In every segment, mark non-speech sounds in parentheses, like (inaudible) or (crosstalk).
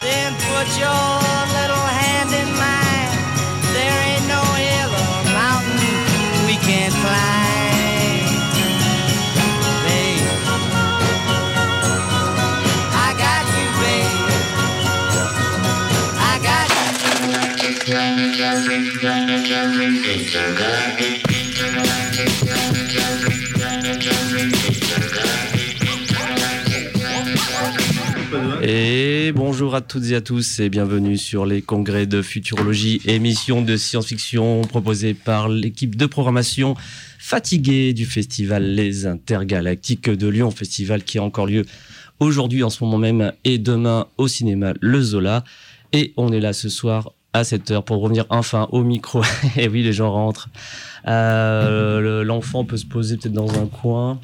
Then put your little hand in mine. There ain't no hill or mountain we can't climb. Babe, I got you, babe. I got you. Bonjour à toutes et à tous et bienvenue sur les congrès de futurologie, émission de science-fiction proposée par l'équipe de programmation fatiguée du festival Les Intergalactiques de Lyon, festival qui a encore lieu aujourd'hui en ce moment même et demain au cinéma Le Zola. Et on est là ce soir à 7h pour revenir enfin au micro. (laughs) et oui, les gens rentrent. Euh, le- L'enfant peut se poser peut-être dans un coin.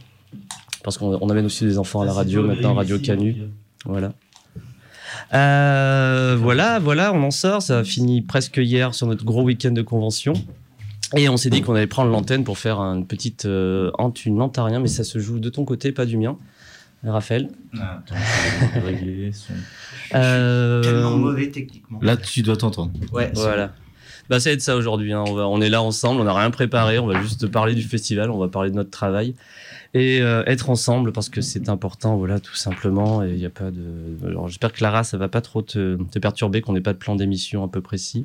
Parce qu'on on amène aussi des enfants à la radio maintenant, Radio Canu. Voilà. Euh, voilà, voilà, on en sort. Ça a fini presque hier sur notre gros week-end de convention. Et on s'est dit qu'on allait prendre l'antenne pour faire une petite euh, hante, une hante à rien, mais ça se joue de ton côté, pas du mien. Raphaël. Attends, je vais régler son- (laughs) Euh, Tellement mauvais techniquement. Là, tu dois t'entendre. Ouais, Voilà. Bah, ça va être ça aujourd'hui. hein. On, va- on est là ensemble, on n'a rien préparé, on va juste parler du festival, on va parler de notre travail et euh, être ensemble parce que c'est important, voilà, tout simplement. Et il y a pas de. Alors, j'espère que Clara, ça va pas trop te, te perturber, qu'on n'ait pas de plan d'émission un peu précis.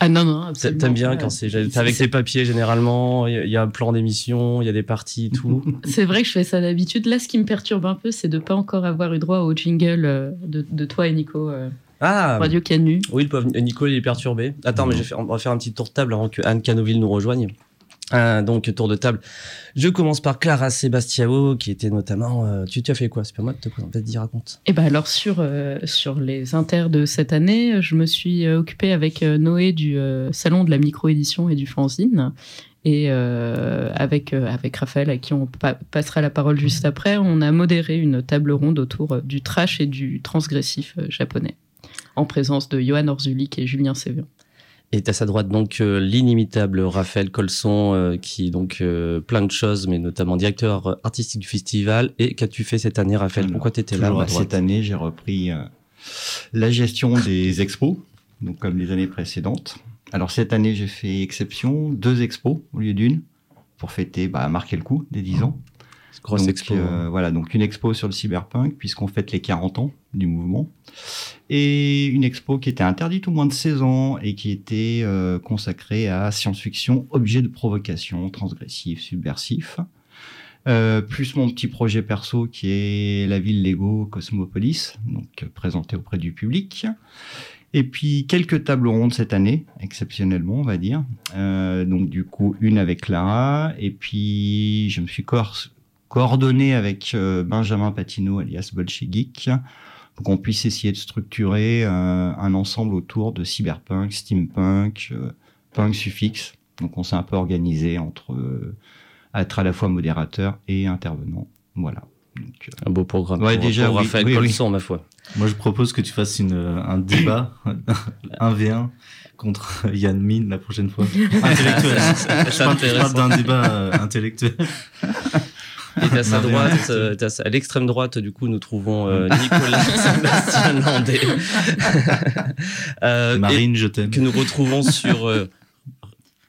Ah non, non, absolument. T'aimes bien quand c'est t'es avec tes papiers généralement, il y a- il y, a un plan d'émission, il y a des parties et tout. (laughs) C'est vrai que je fais ça d'habitude. Là, ce qui me perturbe un peu, c'est de pas encore avoir eu droit au jingle euh, de, de toi et Nico, euh, Ah Radio Canu. Oui, le pauvre Nico, il est perturbé. Attends, mais je vais faire- on va faire un petit tour de table avant que Anne Canoville nous rejoigne. Euh, donc, tour de table. Je commence par Clara Sebastiao, qui était notamment. euh, tu, tu as fait quoi? C'est pas moi de te présenter, vas-y, raconte. Et ben alors sur euh, sur les inters de cette année, je me suis euh, occupée avec Noé du salon de la micro-édition et du fanzine. Et avec, avec Raphaël, à qui on pa- passera la parole juste après, on a modéré une table ronde autour du trash et du transgressif japonais, en présence de Johan Orzulik et Julien Sévian. Et à sa droite, donc, euh, l'inimitable Raphaël Colson, euh, qui est donc euh, plein de choses, mais notamment directeur artistique du festival. Et qu'as-tu fait cette année, Raphaël? Alors, Pourquoi tu étais là cette année, j'ai repris la gestion des expos, donc comme les années précédentes. Alors cette année, j'ai fait exception, deux expos au lieu d'une, pour fêter, bah, marquer le coup des 10 ans. Grosse donc, expo. hein. euh, voilà, donc une expo sur le cyberpunk, puisqu'on fête les 40 ans du mouvement. Et une expo qui était interdite au moins de 16 ans et qui était euh, consacrée à science-fiction, objet de provocation, transgressif, subversif. Euh, plus mon petit projet perso qui est la ville Lego Cosmopolis, donc présenté auprès du public. Et puis quelques tables rondes cette année, exceptionnellement, on va dire. Euh, donc du coup, une avec Clara, et puis je me suis coor- coordonné avec euh, Benjamin Patino, alias Bolchegeek, pour qu'on puisse essayer de structurer euh, un ensemble autour de cyberpunk, steampunk, euh, punk suffixe. Donc on s'est un peu organisé entre euh, être à la fois modérateur et intervenant. Voilà. Donc, euh, Un beau programme. Ouais, pour, déjà, pour oui, Raphaël oui, oui. Colson, ma foi. Moi, je propose que tu fasses une, un débat, (laughs) un V1 contre (laughs) Yann Min la prochaine fois. (laughs) Intellectuel. Ça Je parle, parle d'un débat euh, intellectuel. Et à sa droite, euh, à sa- à l'extrême droite, du coup, nous trouvons euh, Nicolas (laughs) Sébastien Landais. (laughs) Euh, Marine, je t'aime. que nous retrouvons sur euh,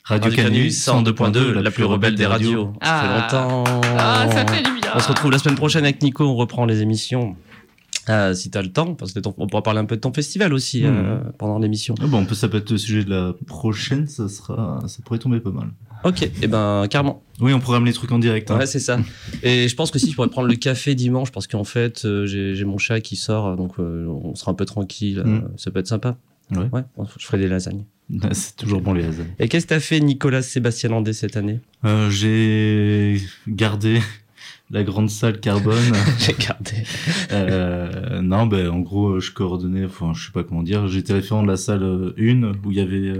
Radio Canu 102.2, la plus rebelle des radios. Ça Ah. fait longtemps. Ah, ça fait du bien. On se retrouve la semaine prochaine avec Nico, on reprend les émissions. Euh, si t'as le temps, parce que ton- on pourra parler un peu de ton festival aussi Mhm. euh, pendant l'émission. Ah bon, on peut ça peut être le sujet de la prochaine, ça sera, ça pourrait tomber pas mal. Ok, et ben carrément. Oui, on programme les trucs en direct. hein. Ouais, c'est ça. (laughs) Et je pense que si je pourrais prendre le café dimanche, parce qu'en fait, euh, j'ai mon chat qui sort, donc euh, on sera un peu tranquille. Mm. euh, Ça peut être sympa. Ouais. Ouais, je ferai des lasagnes. (laughs) C'est toujours bon les hasards. Et qu'est-ce que t'as fait, Nicolas Sébastien Landais, cette année? Euh, j'ai gardé (laughs) la grande salle carbone. J'ai gardé. Euh, non, ben en gros, je coordonnais, enfin, je sais pas comment dire, j'étais référent de la salle 1 où il y avait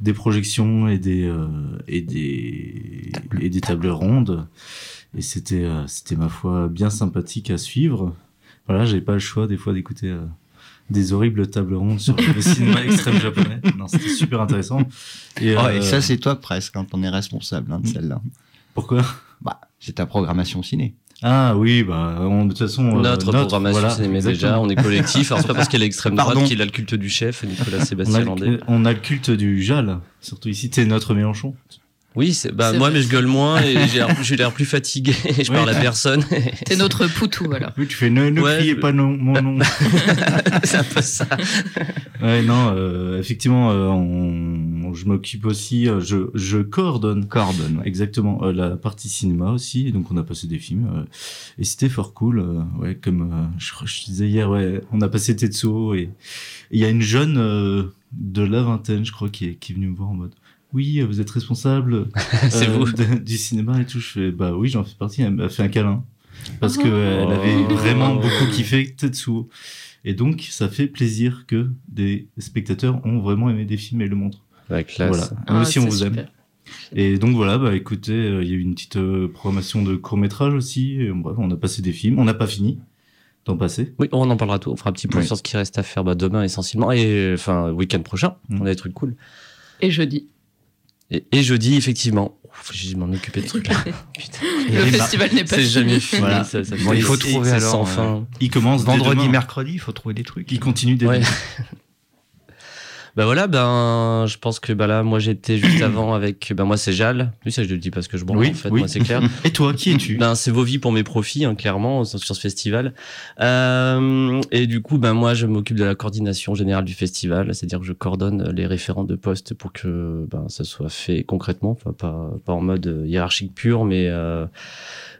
des projections et des euh, et des et des tables rondes et c'était euh, c'était ma foi bien sympathique à suivre. Voilà, j'avais pas le choix des fois d'écouter euh, des horribles tables rondes sur le (laughs) cinéma extrême japonais. Non, c'était super intéressant. Et, Oh, euh, et ça, c'est toi presque quand on est responsable hein, de celle-là. pourquoi? Bah, c'est ta programmation ciné. Ah oui, bah, on- de toute façon. euh, Notre programmation voilà, cinéma déjà, on est collectif. Alors c'est pas parce qu'elle est extrême droite qu'il a le culte du chef, Nicolas (laughs) On a, Sébastien Landais. le, on a le culte du Jal, surtout ici, t'es notre Mélenchon. Oui, c'est bah C'est moi vrai. mais je gueule moins et j'ai l'air- j'ai l'air plus fatigué et je Oui. parle à personne. T'es notre poutou, alors. Oui, tu fais ne, ne Ouais, criez je- pas non, mon nom. (laughs) c'est un peu ça. ouais, non, euh, effectivement, euh, on, je m'occupe aussi, euh, je, je coordonne. Coordonne, ouais. Exactement, euh, la partie cinéma aussi, donc on a passé des films, euh, et c'était fort cool, ouais, comme je, je disais hier, ouais, on a passé Tetsuo, et il y a une jeune de la vingtaine, je crois, qui est, qui est venue me voir en mode, oui, vous êtes responsable (laughs) C'est euh, vous. de- du cinéma et tout, je fais, bah oui, j'en fais partie, elle m'a fait un câlin, parce Oh. que elle avait Oh. vraiment beaucoup kiffé Tetsuo, et donc ça fait plaisir que des spectateurs ont vraiment aimé des films et le montrent. La classe. Voilà, nous Ah, aussi on vous aime. Et donc voilà, bah écoutez, euh, il y a eu une petite euh, programmation de court métrage aussi. Et, bref, on a passé des films, on n'a pas fini d'en passer. Oui, on en parlera tout. On fera un petit point Oui. sur ce qui reste à faire bah, demain essentiellement et enfin week-end prochain. Mm. On a des trucs cool. Et jeudi. Et, et jeudi effectivement, Ouf, j'ai dû m'en occuper de trucs là. (laughs) Putain, Le festival n'est pas c'est fini. jamais fini. Voilà. Ça, ça Bon, fait- il faut trouver alors, sans euh, fin. Il commence Vendredi, mercredi, il faut trouver des trucs. Il continue dès Ouais. (laughs) Bah voilà, ben je pense que bah là, moi j'étais juste (clears throat) avant avec, ben moi c'est Jal. Oui, ça je le dis parce que je branle Oui, en fait, oui. moi c'est clair. (laughs) Et toi, qui es-tu Ben, c'est vos vies pour mes profits, hein, clairement, sur ce festival. Euh, et du coup, ben, moi, je m'occupe de la coordination générale du festival, c'est-à-dire que je coordonne les référents de poste pour que ben, ça soit fait concrètement, enfin, pas, pas en mode hiérarchique pur, mais euh,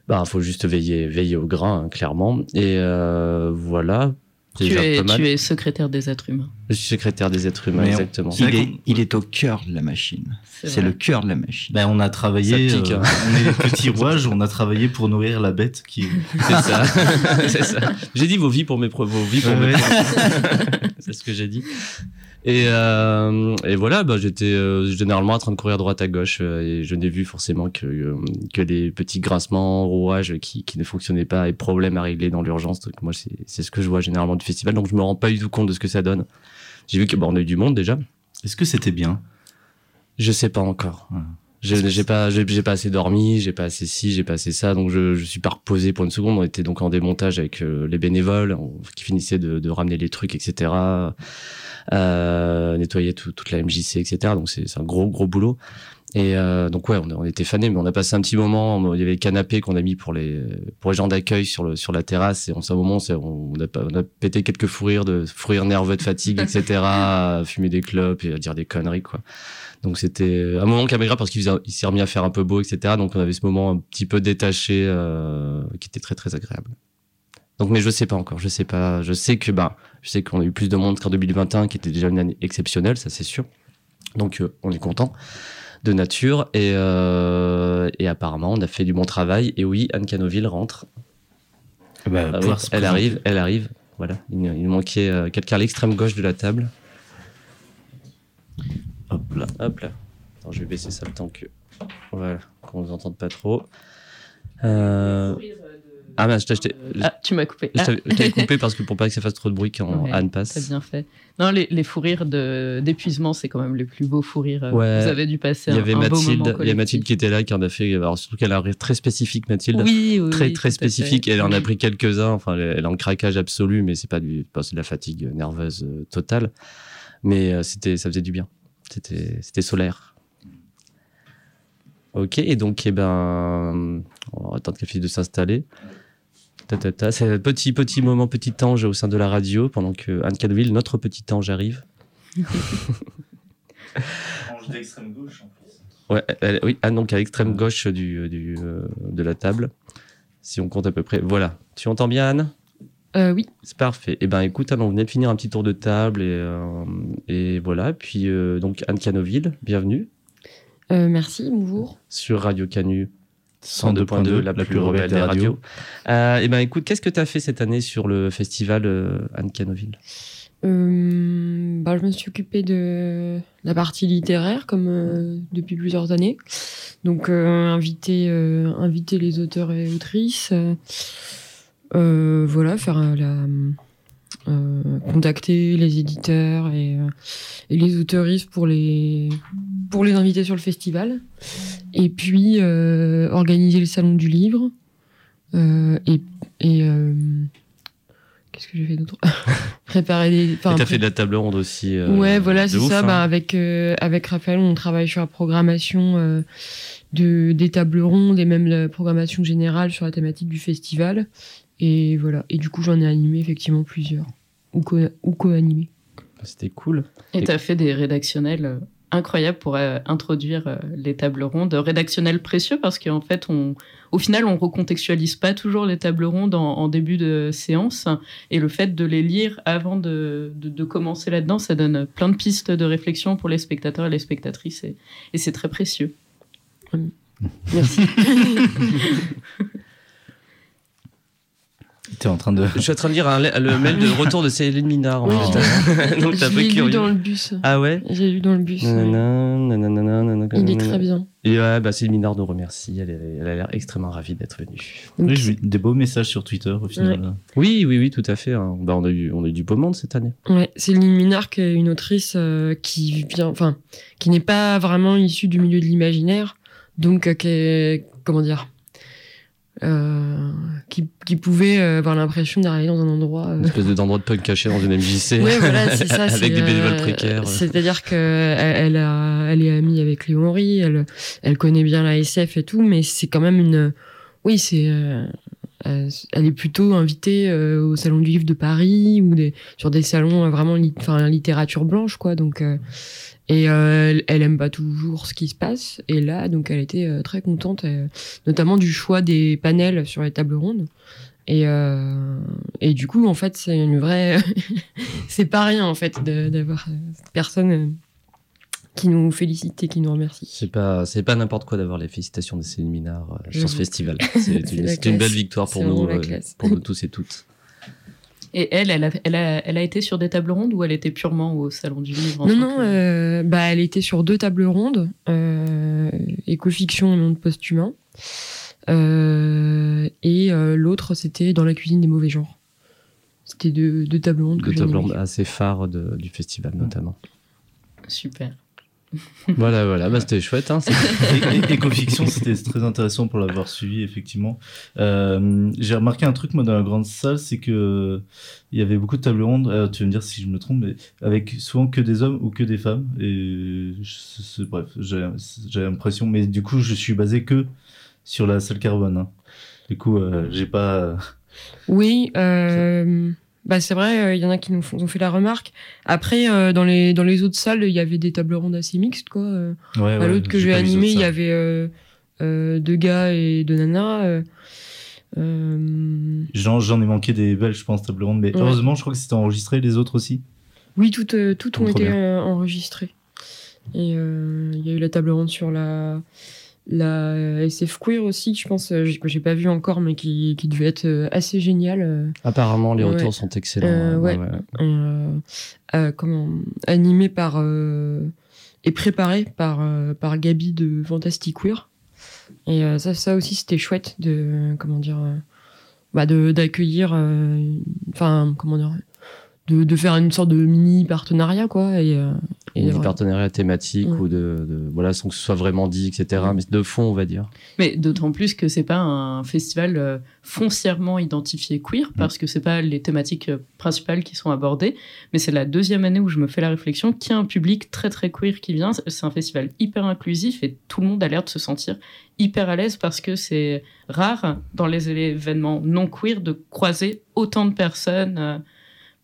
ben, faut juste veiller, veiller au grain, hein, clairement. Et euh, voilà. Tu es, tu es secrétaire des êtres humains. Je suis secrétaire des êtres humains, Mais exactement. Il est, il est au cœur de la machine. C'est le cœur de la machine. ben, On a travaillé, Ça pique, euh, hein. on est petit rouage, on a travaillé pour nourrir la bête qui est... C'est ça. (laughs) c'est ça. J'ai dit vos vies pour mes vos vies pour Ouais, mes ouais. (laughs) c'est ce que j'ai dit. Et, euh, et voilà, bah, j'étais euh, généralement en train de courir droite à gauche euh, et je n'ai vu forcément que, euh, que les petits grincements, rouages qui, qui ne fonctionnaient pas et problèmes à régler dans l'urgence. Donc moi, c'est c'est ce que je vois généralement du festival. Donc je me rends pas du tout compte de ce que ça donne. J'ai vu que bon, on a eu du monde déjà. Est-ce que c'était bien? Je sais pas encore. Ouais. J'ai pas, j'ai pas assez dormi, j'ai pas assez ci, j'ai pas assez ça, donc je, je suis pas reposé pour une seconde. On était donc en démontage avec euh, les bénévoles qui finissaient de, de ramener les trucs, etc. Euh, nettoyer tout- toute la MJC, etc. Donc c'est un gros gros boulot. Et euh, donc ouais, on, était fanés, mais on a passé un petit moment. Il y avait le canapé qu'on a mis pour les pour les gens d'accueil sur le sur la terrasse. Et en ce moment, on a, on a pété quelques fous rires de fous rires nerveux de fatigue, etc. (laughs) fumer des clopes et à dire des conneries quoi. Donc c'était un moment caméra parce qu'il s'est remis à faire un peu beau, etc. Donc on avait ce moment un petit peu détaché euh, qui était très très agréable. Donc mais je sais pas encore, je sais pas, je sais que bah je sais qu'on a eu plus de monde qu'en 2021 qui était déjà une année exceptionnelle, ça c'est sûr. Donc euh, on est content de nature et euh, et apparemment on a fait du bon travail et oui Anne Canoville rentre. Bah, Ah oui, pouvoir se elle arrive, elle arrive. Voilà, il, il manquait euh, quelqu'un à l'extrême gauche de la table. Hop là. Hop là. Attends, je vais baisser ça le temps que. Voilà, qu'on ne nous entende pas trop. Euh... Ah, mince, je t'ai- t'ai- Ah, tu m'as coupé. je Ah, t'avais- je t'avais coupé parce que pour pas que ça fasse trop de bruit quand Ouais, Anne T'as passe. bien fait. Non, les, les fous rires d'épuisement, c'est quand même les plus beaux fous rires. euh, Ouais. Vous avez dû passer Il y un, avait un beau moment Mathilde, il y a. Mathilde qui était là, qui en a fait. Alors surtout qu'elle a un rire très spécifique, Mathilde. Oui, oui, très très spécifique. Elle en a pris quelques-uns. Enfin, elle est en craquage absolu, mais c'est pas du, pas c'est de la fatigue nerveuse euh, totale. Mais euh, c'était, ça faisait du bien. C'était, solaire. Ok, et donc, eh ben, on va attendre qu'elle finisse de s'installer. Ta, ta, ta. C'est un petit, petit moment, petit ange au sein de la radio, pendant que Anne Cadville, notre petit ange, arrive. (laughs) Ange d'extrême gauche en plus. Ouais, elle- oui, Anne, donc à l'extrême gauche du, du, euh, de la table. Si on compte à peu près. Voilà. Tu entends bien, Anne? Euh, oui. C'est parfait. Eh ben, écoute, Anne, on venait de finir un petit tour de table et, euh, et voilà. Puis, euh, donc, Anne Canoville, bienvenue Euh, merci, bonjour. sur Radio Canu 102.2, la, plus rebelle des radios. Euh, eh ben, écoute, qu'est-ce que tu as fait cette année sur le festival euh, Anne Canoville? Euh, bah, je me suis occupée de la partie littéraire, comme euh, depuis plusieurs années. Donc, euh, inviter, euh, inviter les auteurs et autrices. Euh, voilà, faire la. euh, contacter les éditeurs et, euh, et les autoristes pour les, pour les inviter sur le festival. Et puis, euh, organiser le salon du livre. Euh, et et qu'est-ce que j'ai fait d'autre (laughs) Préparer des. Et t'as fait de la table ronde aussi. ouais, voilà, c'est ça. hein. Bah, avec avec Raphaël, on travaille sur la programmation de des tables rondes et même la programmation générale sur la thématique du festival. Et voilà. Et du coup, j'en ai animé effectivement plusieurs ou co ou co-animé. C'était cool. Et tu as fait des rédactionnels euh, incroyables pour euh, introduire euh, les tables rondes. Rédactionnels précieux parce qu'en fait, on, au final, on recontextualise pas toujours les tables rondes en, en début de séance. Et le fait de les lire avant de, de, de commencer là-dedans, ça donne plein de pistes de réflexion pour les spectateurs et les spectatrices. Et, et c'est très précieux. Merci. (laughs) T'es en train de. Je suis en train de lire un- le mail de retour de Céline Minard. en Oui, fait. Donc je peu l'ai lu (laughs) dans le bus. Ah ouais? J'ai lu dans le bus. ouais. Nanana, nanana, nanana, Il est très bien. Et ouais, bah Céline Minard nous remercie. Elle, est- elle a l'air extrêmement ravie d'être venue. Oui, j'ai eu des beaux messages sur Twitter au final. Oui, oui, oui, tout à fait. hein. Bah, on, a eu, on a eu du beau monde cette année. Ouais, Céline Minard, qui est une autrice euh, qui vient, enfin, qui n'est pas vraiment issue du milieu de l'imaginaire, donc euh, qui est, comment dire, euh, qui, qui pouvait euh, avoir l'impression d'arriver dans un endroit. euh, Une espèce de d'endroit de punk caché dans une MJC. Ouais, voilà, c'est (laughs) ça. Avec des bénévoles euh, précaires. C'est-à-dire que elle, elle a, elle est amie avec Léon Henry, elle, elle connaît bien la SF et tout, mais c'est quand même une, oui, c'est, euh, elle est plutôt invitée euh, au salon du livre de Paris ou des, sur des salons vraiment, lit- enfin, littérature blanche, quoi. Donc, euh, et euh, elle, aime pas toujours ce qui se passe. Et là, donc, elle était euh, très contente, euh, notamment du choix des panels sur les tables rondes. Et, euh, et du coup, en fait, c'est une vraie. (laughs) c'est pas rien, en fait, d'avoir cette personne qui nous félicite et qui nous remercie. C'est pas, c'est pas n'importe quoi d'avoir les félicitations de Céline Minard euh, sur ce festival. (laughs) C'est une, une belle victoire pour nous, pour nous tous et toutes. Et elle, elle a, elle, a, elle a été sur des tables rondes ou elle était purement au salon du livre Non, non, que- euh, bah, elle était sur deux tables rondes, euh, écofiction et monde post-humain. Euh, et euh, l'autre, c'était dans la cuisine des mauvais genres. C'était deux, deux tables rondes que De j'ai table animées. ronde assez phare de- du festival notamment. Super. (laughs) voilà, voilà, bah, c'était chouette. Hein, Écofiction, c'était très intéressant pour l'avoir suivi, effectivement. Euh, J'ai remarqué un truc, moi, dans la grande salle, c'est que il y avait beaucoup de tables rondes. euh, tu vas me dire si je me trompe, mais avec souvent que des hommes ou que des femmes. Et je- bref, j'ai j'ai l'impression, mais du coup, je suis basé que sur la salle carbone. hein. Du coup, euh, j'ai pas. Oui, euh, bah c'est vrai, euh, il y en a qui nous font- ont fait la remarque. Après, euh, dans, les, dans les autres salles, il y avait des tables rondes assez mixtes, quoi. Euh, Ouais, à ouais, l'autre que j'ai animé, il y avait euh, euh, deux gars et deux nanas. euh, euh, J'en ai manqué des belles, je pense, tables rondes. Mais Ouais. heureusement, je crois que c'était enregistré, les autres aussi. Oui, toutes, euh, toutes ont Trop été euh, enregistrées. Et euh, il y a eu la table ronde sur la, la SF Queer aussi, que je pense, euh, j'ai- que j'ai pas vu encore, mais qui, qui devait être euh, assez génial. euh, Apparemment, les Ouais. retours sont excellents. Euh, hein, ouais. euh, euh, comment, animé par euh, et préparé par, euh, par Gabi de Fantastic Queer. Et euh, ça, ça aussi, c'était chouette de, comment dire, euh, bah de, d'accueillir, euh, enfin, comment dire, de, de faire une sorte de mini partenariat, quoi. Et, euh, et Ou du d'avoir- partenariat thématique Ouais. ou de, de- voilà sans que ce soit vraiment dit etc mais de fond on va dire Mais d'autant plus que c'est pas un festival euh, foncièrement identifié queer, parce que c'est pas les thématiques euh, principales qui sont abordées, mais c'est la deuxième année où je me fais la réflexion qu'il y a un public très très queer qui vient. C'est un festival hyper inclusif et tout le monde a l'air de se sentir hyper à l'aise parce que c'est rare dans les événements non queer de croiser autant de personnes.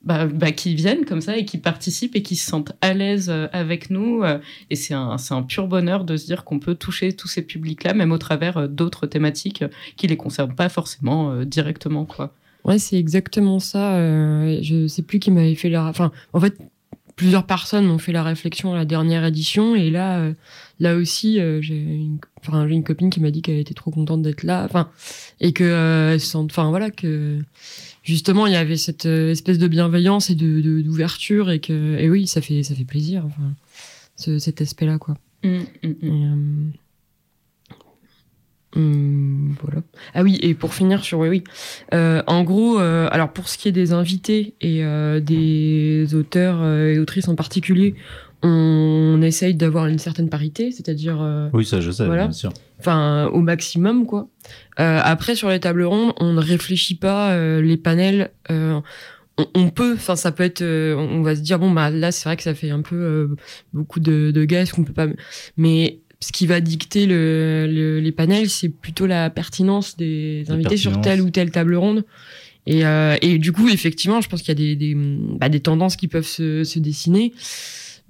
Bah, bah, qui viennent comme ça et qui participent et qui se sentent à l'aise euh, avec nous. euh, et c'est un, un pur bonheur de se dire qu'on peut toucher tous ces publics-là, même au travers euh, d'autres thématiques qui les concernent pas forcément directement. Quoi. Ouais, c'est exactement ça. euh, je sais plus qui m'avait fait la. Enfin, en fait, plusieurs personnes m'ont fait la réflexion à la dernière édition, et là, là aussi, j'ai une, enfin, une copine qui m'a dit qu'elle était trop contente d'être là, enfin, et que, enfin, voilà, que justement, il y avait cette euh, espèce de bienveillance et de d'ouverture, et que, et oui, ça fait, ça fait plaisir, enfin, ce- cet aspect-là, quoi. Mm, mm, Et, mm. euh, hum, voilà. Ah oui, et pour finir sur oui, oui. Euh, en gros, euh, alors pour ce qui est des invités et euh, des auteurs et autrices en particulier, on essaye d'avoir une certaine parité, c'est-à-dire euh, Oui, ça, je sais, Voilà. bien sûr. enfin au maximum quoi. Euh, après sur les tables rondes, on ne réfléchit pas euh, les panels. euh, on, on peut, enfin ça peut être, euh, on va se dire bon bah là c'est vrai que ça fait un peu euh, beaucoup de, de est-ce qu'on peut pas, mais ce qui va dicter le, le- les panels, c'est plutôt la pertinence des La invités sur telle ou telle table ronde. Et, euh, et du coup, effectivement, je pense qu'il y a des, des, bah, des tendances qui peuvent se, se dessiner.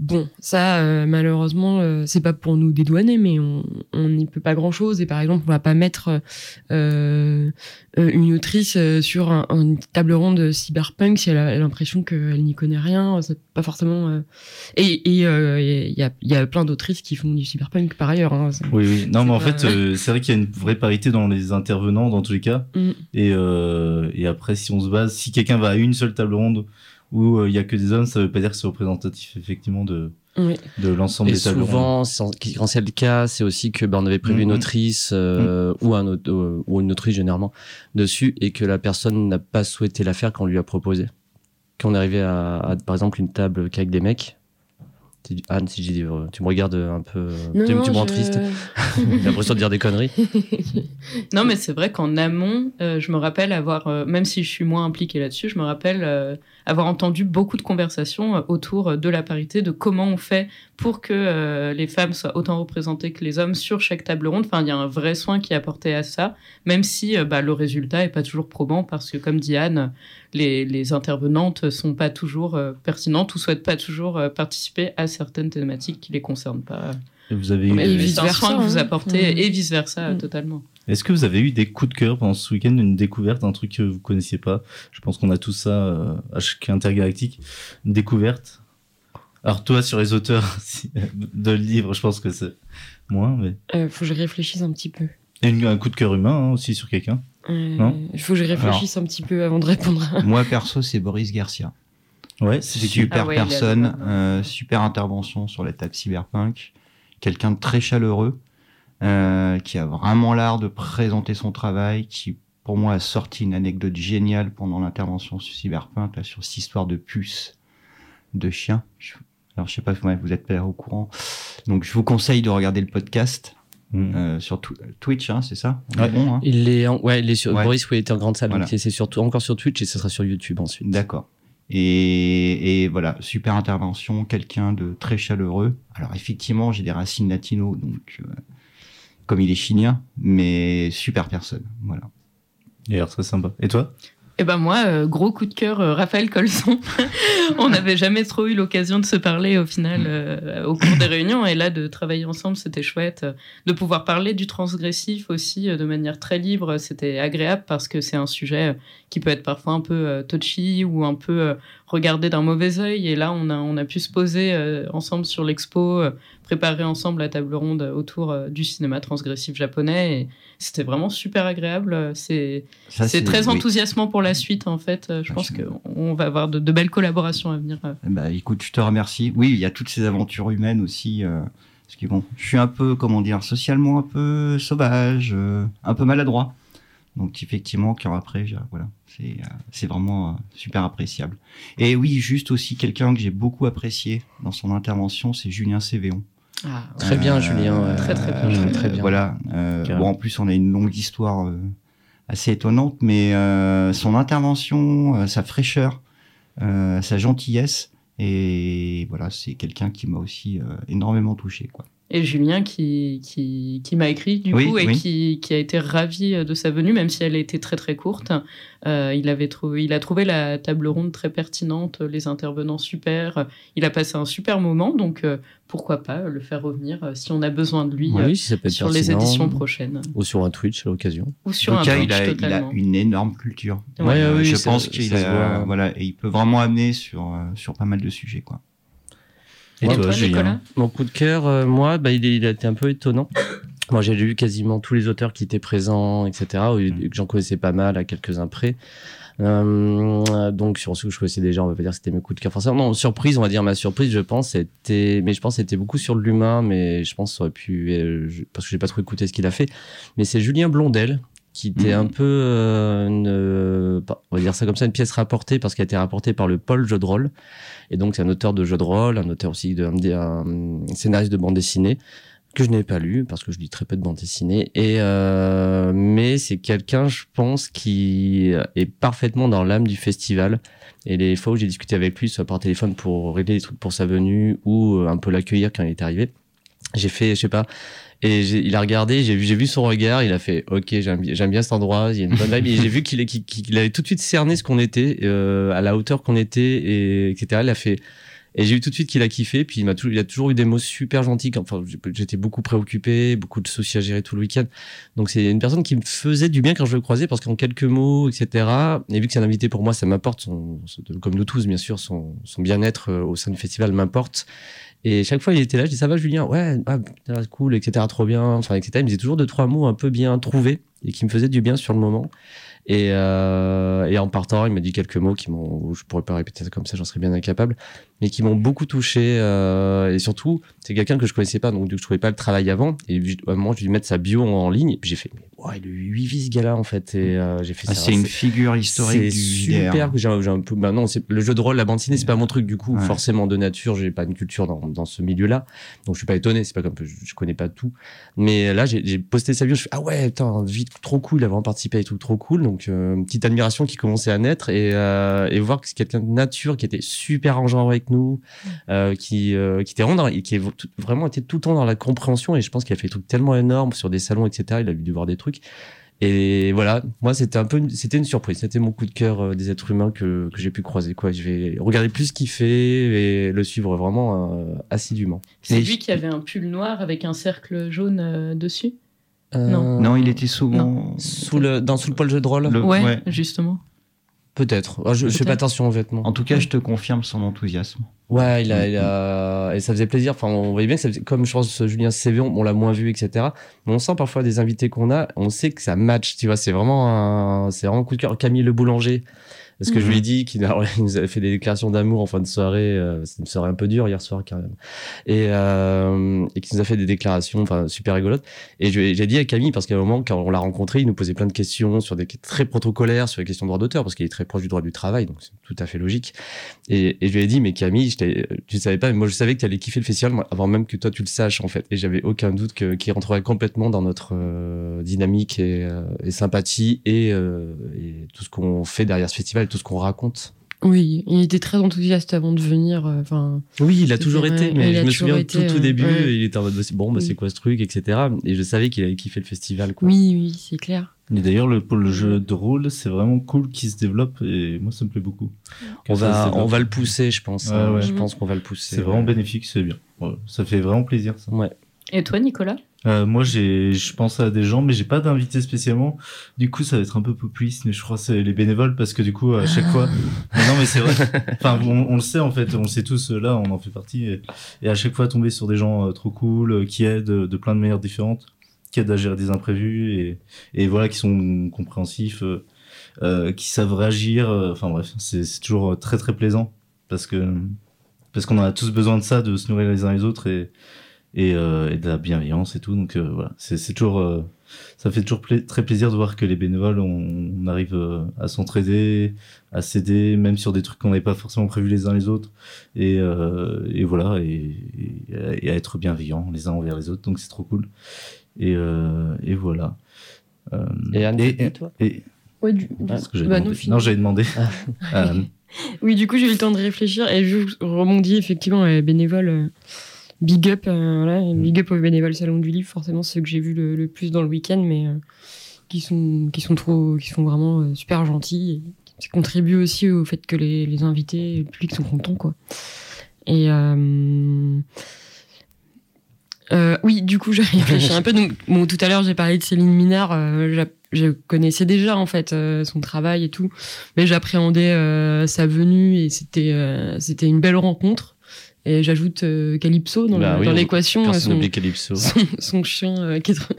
Bon, ça, euh, malheureusement, euh, c'est pas pour nous dédouaner, mais on on n'y peut pas grand chose. Et par exemple, on va pas mettre euh, euh, une autrice euh, sur un- une table ronde cyberpunk si elle a l'impression qu'elle n'y connaît rien. C'est pas forcément. euh, Et euh, il y, a, il y a plein d'autrices qui font du cyberpunk par ailleurs. Hein. Oui, oui. Non, mais en fait, euh, c'est vrai qu'il y a une vraie parité dans les intervenants, dans tous les cas. Mm. Et, euh, et après, si on se base, si quelqu'un va à une seule table ronde où euh, il y a que des hommes, ça veut pas dire que c'est représentatif, effectivement, de, Oui. de l'ensemble des rondes. souvent, quand c'est le cas, c'est aussi que ben, on avait prévu une Mhm. autrice euh, ou, un autre- euh, ou une autrice généralement dessus et que la personne n'a pas souhaité la faire quand on lui a proposé. Quand on est arrivé à, à, par exemple une table qu'avec des mecs. Tu- Anne, si j'ai dit, euh, tu me regardes un peu, euh, Non, tu, non, tu me rends je- triste. (laughs) J'ai l'impression de dire des conneries. (laughs) Non, mais c'est vrai qu'en amont, euh, je me rappelle avoir, euh, même si je suis moins impliquée là-dessus, je me rappelle euh, avoir entendu beaucoup de conversations autour de la parité, de comment on fait pour que euh, les femmes soient autant représentées que les hommes sur chaque table ronde. Enfin, il y a un vrai soin qui est apporté à ça, même si euh, bah, le résultat est pas toujours probant parce que, comme dit Anne, les, les intervenantes sont pas toujours euh, pertinentes ou souhaitent pas toujours euh, participer à certaines thématiques qui les concernent pas. Et vous avez eu, Mais vice-versa, soin que vous hein. apportez Mm. et vice versa Mm. totalement. Est-ce que vous avez eu des coups de cœur pendant ce week-end, une découverte, un truc que vous connaissiez pas? Je pense qu'on a tout ça euh, à chaque intergalactique. Une découverte? Alors toi, sur les auteurs (laughs) de livres, je pense que c'est moins, mais Euh, faut que je réfléchisse un petit peu. et une- un coup de cœur humain hein, aussi sur quelqu'un? Euh, Il faut que je réfléchisse un petit peu avant de répondre. Moi, perso, c'est Boris Garcia. Ouais, Super Ah ouais, personne, l'air, euh, super intervention sur la table cyberpunk, quelqu'un de très chaleureux, euh, qui a vraiment l'art de présenter son travail, qui pour moi a sorti une anecdote géniale pendant l'intervention sur cyberpunk, là, sur cette histoire de puce de chien. Je- Alors je sais pas, vous êtes pas au courant. Donc je vous conseille de regarder le podcast Mm. euh, sur Tw- Twitch, hein, c'est ça? Ouais. Bon, hein? Il est, en- ouais, il est sur, Ouais. Boris, oui, il était en grande salle, Voilà. donc c'est surtout encore sur Twitch et ça sera sur YouTube ensuite. D'accord. Et, et voilà, super intervention, quelqu'un de très chaleureux. Alors effectivement, j'ai des racines latino, donc euh, comme il est chilien, mais super personne. Voilà. Il a l'air très sympa. Et toi? Eh ben moi, euh, gros coup de cœur, euh, Raphaël Colson. (laughs) on n'avait jamais trop eu l'occasion de se parler au final euh, au cours des réunions et là de travailler ensemble, c'était chouette. De pouvoir parler du transgressif aussi de manière très libre, c'était agréable parce que c'est un sujet qui peut être parfois un peu touchy ou un peu regardé d'un mauvais œil. Et là, on a, on a pu se poser euh, ensemble sur l'expo, euh, préparer ensemble la table ronde autour euh, du cinéma transgressif japonais et c'était vraiment super agréable. C'est Ça, c'est très oui. enthousiasmant pour la suite, en fait. Euh, Je Ah, pense qu'on va avoir de, de belles collaborations à venir. euh. Bah écoute, je te remercie. Oui, il y a toutes ces aventures humaines aussi. euh, parce que bon, je suis un peu, comment dire, socialement un peu sauvage, euh, un peu maladroit. Donc effectivement, car après, voilà, c'est euh, c'est vraiment euh, super appréciable. Et oui, juste aussi quelqu'un que j'ai beaucoup apprécié dans son intervention, c'est Julien Cévéon. Très bien, Euh, Julien. Très, très bien. Euh, très bien. Voilà. euh, bon, en plus, on a une longue histoire euh, assez étonnante, mais euh, son intervention, euh, sa fraîcheur, euh, sa gentillesse, et voilà, c'est quelqu'un qui m'a aussi euh, énormément touché, quoi. Et Julien qui, qui, qui m'a écrit, du Oui, coup, et oui. qui, qui a été ravi euh, de sa venue, même si elle a été très, très courte. Euh, il, avait trouvé, il a trouvé la table ronde très pertinente, les intervenants super. Il a passé un super moment, donc euh, pourquoi pas le faire revenir euh, si on a besoin de lui euh, oui, si sur les éditions prochaines. Ou sur un Twitch à l'occasion. Ou sur en un tout cas, Twitch, il a, il a une énorme culture. Ouais, Euh, oui, je pense qu'il voilà, et il peut vraiment amener sur euh, sur pas mal de sujets, quoi. Et toi, toi, Julien Mon coup de cœur, euh, moi, bah, il, a été un peu étonnant. Moi, j'ai lu quasiment tous les auteurs qui étaient présents, etc. Mm. que j'en connaissais pas mal, à quelques-uns près. Euh, donc, sur ceux que je connaissais déjà, on va pas dire que c'était mes coups de cœur forcément. Non, surprise, on va dire ma surprise, je pense, c'était, mais je pense que c'était beaucoup sur l'humain, mais je pense que ça aurait pu, euh, je- parce que j'ai pas trop écouté ce qu'il a fait. Mais c'est Julien Blondel, qui était Mhm. un peu, euh, une, on va dire ça comme ça, une pièce rapportée parce qu'elle a été rapportée par le Paul rôle. Et donc, c'est un auteur de jeux de rôle, un auteur aussi de, un, scénariste de bande dessinée que je n'ai pas lu parce que je lis très peu de bande dessinée. Et euh, mais c'est quelqu'un, je pense, qui est parfaitement dans l'âme du festival. Et les fois où j'ai discuté avec lui, soit par téléphone pour régler des trucs pour sa venue ou euh, un peu l'accueillir quand il est arrivé, j'ai fait, je sais pas. Et il a regardé, j'ai vu, son regard, il a fait, ok, j'aime bien, cet endroit, il y a une bonne j'ai vu qu'il avait tout de suite cerné ce qu'on était, euh, à la hauteur qu'on était, et etc. Il a fait, et j'ai vu tout de suite qu'il a kiffé, puis il m'a il a toujours eu des mots super gentils. Enfin, j'étais beaucoup préoccupé, beaucoup de soucis à gérer tout le week-end. Donc c'est une personne qui me faisait du bien quand je le croisais, parce qu'en quelques mots, etc. Et vu que c'est un invité pour moi, ça m'importe, son, comme nous tous, bien sûr, son, son bien-être euh, au sein du festival m'importe. Et chaque fois, il était là, je dis ça va, Julien, ouais, ah, cool, etc. Trop bien, enfin, etc. Il me disait toujours deux trois mots un peu bien trouvés et qui me faisaient du bien sur le moment. Et, euh, et en partant, il m'a dit quelques mots qui m'ont, je pourrais pas répéter ça comme ça, j'en serais bien incapable, mais qui m'ont beaucoup touché. euh, et surtout, c'est quelqu'un que je connaissais pas, donc je trouvais pas le travail avant. Et à un moment, je lui mettre sa bio en ligne, et puis j'ai fait, ouais, il a eu 8 vies ce gars-là en fait. Et euh, j'ai fait Ah, ça. c'est une figure historique C'est super que j'ai un, peu. Bah non, c'est le jeu de rôle, la bande dessinée, c'est pas mon truc du coup. Ouais. Forcément de nature, j'ai pas une culture dans, dans ce milieu-là, donc je suis pas étonné. C'est pas comme je, je connais pas tout. Mais là, j'ai j'ai posté sa bio, je fais ah ouais, putain, vite, trop cool, il a vraiment participé et tout, trop cool. Donc euh, une petite admiration qui commençait à naître et euh, et voir que c'est quelqu'un de nature qui était super arrangeant avec nous, euh, qui euh, qui était vraiment qui est tout- vraiment été tout le temps dans la compréhension et je pense qu'il a fait des trucs tellement énormes sur des salons, etc. Il a dû voir des trucs. Et voilà, moi c'était un peu, une- c'était une surprise. C'était mon coup de cœur euh, des êtres humains que, que j'ai pu croiser. Quoi, je vais regarder plus ce qu'il fait et le suivre vraiment euh, assidûment. C'est lui je- qui avait un pull noir avec un cercle jaune euh, dessus? Euh, Non. Non, il était souvent. sous le dans sous le pôle jeu de rôle. Le- ouais, ouais. justement. Peut-être. Ah, je, je fais pas attention aux vêtements. En tout cas, je te confirme son enthousiasme. Ouais, il a, il a, et ça faisait plaisir. Enfin, on voyait bien que ça faisait, comme je pense Julien CV, on, on l'a moins vu, etc. Mais on sent parfois des invités qu'on a, on sait que ça match, tu vois. C'est vraiment un, c'est vraiment un coup de cœur. Camille le boulanger. Parce que je lui ai dit qu'il (laughs) nous avait fait des déclarations d'amour en fin de soirée. euh, C'était une soirée un peu dure hier soir, quand même. Et, euh, et qui nous a fait des déclarations, enfin, super rigolotes. Et j'ai dit à Camille, parce qu'à un moment, quand on l'a rencontré, il nous posait plein de questions sur des très protocolaires, sur les questions de droit d'auteur, parce qu'il est très proche du droit du travail, donc c'est tout à fait logique. Et, et je lui ai dit, mais Camille, je tu savais pas, mais moi je savais que tu allais kiffer le festival avant même que toi tu le saches en fait. Et j'avais aucun doute qu'il rentrerait complètement dans notre euh, dynamique et, euh, et sympathie et, euh, et tout ce qu'on fait derrière ce festival tout ce qu'on raconte. Oui, il était très enthousiaste avant de venir. euh, Enfin, Oui, il a toujours vrai, été, mais je me souviens été, tout, tout euh, début, ouais. il était en mode bon, bah, c'est quoi ce truc, etc. Et je savais qu'il avait kiffé le festival. Quoi. oui, oui, c'est clair. Et d'ailleurs, le pôle jeu de rôle, c'est vraiment cool qu'il se développe et moi, ça me plaît beaucoup. On va, on va le pousser, je pense. Ouais, hein. ouais. Je pense qu'on va le pousser. C'est vraiment bénéfique, c'est bien. Ouais, ça fait vraiment plaisir, ça. Ouais. Et toi, Nicolas? Euh, moi, j'ai, je pense à des gens, mais j'ai pas d'invité spécialement. Du coup, ça va être un peu populiste, mais je crois que c'est les bénévoles parce que du coup, à chaque fois, Mais non, mais c'est vrai. (laughs) Enfin, on, on le sait en fait, on le sait tous là, on en fait partie. Et, et à chaque fois, tomber sur des gens euh, trop cool, euh, qui aident euh, de plein de manières différentes, qui aident à gérer des imprévus et, et voilà, qui sont compréhensifs, qui savent réagir. Enfin bref, c'est c'est toujours très très plaisant parce que parce qu'on a tous besoin de ça, de se nourrir les uns les autres et et, euh, et de la bienveillance et tout. Donc euh, voilà, c'est c'est toujours euh, ça fait toujours pla- très plaisir de voir que les bénévoles, on, on arrive euh, à s'entraider, à s'aider, même sur des trucs qu'on n'avait pas forcément prévus les uns les autres. Et, euh, et voilà, et, et, et à être bienveillants les uns envers les autres. Donc c'est trop cool. Et, euh, et voilà. Euh, Et Anne, et, et toi Ouais, et- du... ce que Bah, demandé. non, non, j'avais demandé. (laughs) Euh, Oui, du coup, j'ai eu le temps de réfléchir et je rebondis effectivement euh, big up, euh, voilà, big up aux bénévoles Salon du Livre, forcément ceux que j'ai vus le, le plus dans le week-end, mais euh, qui sont qui sont trop, qui sont vraiment euh, super gentils et qui contribuent aussi au fait que les, les invités, et le public sont contents, quoi. Et euh, oui, du coup, (laughs) j'ai réfléchi un peu. Donc, bon, tout à l'heure, j'ai parlé de Céline Minard. euh, je connaissais déjà en fait euh, son travail et tout, mais j'appréhendais sa venue et c'était c'était une belle rencontre. Et j'ajoute euh, Calypso dans Bah oui, l'équation, euh, son, n'oublie Calypso. son, son chien euh, qui, est trop,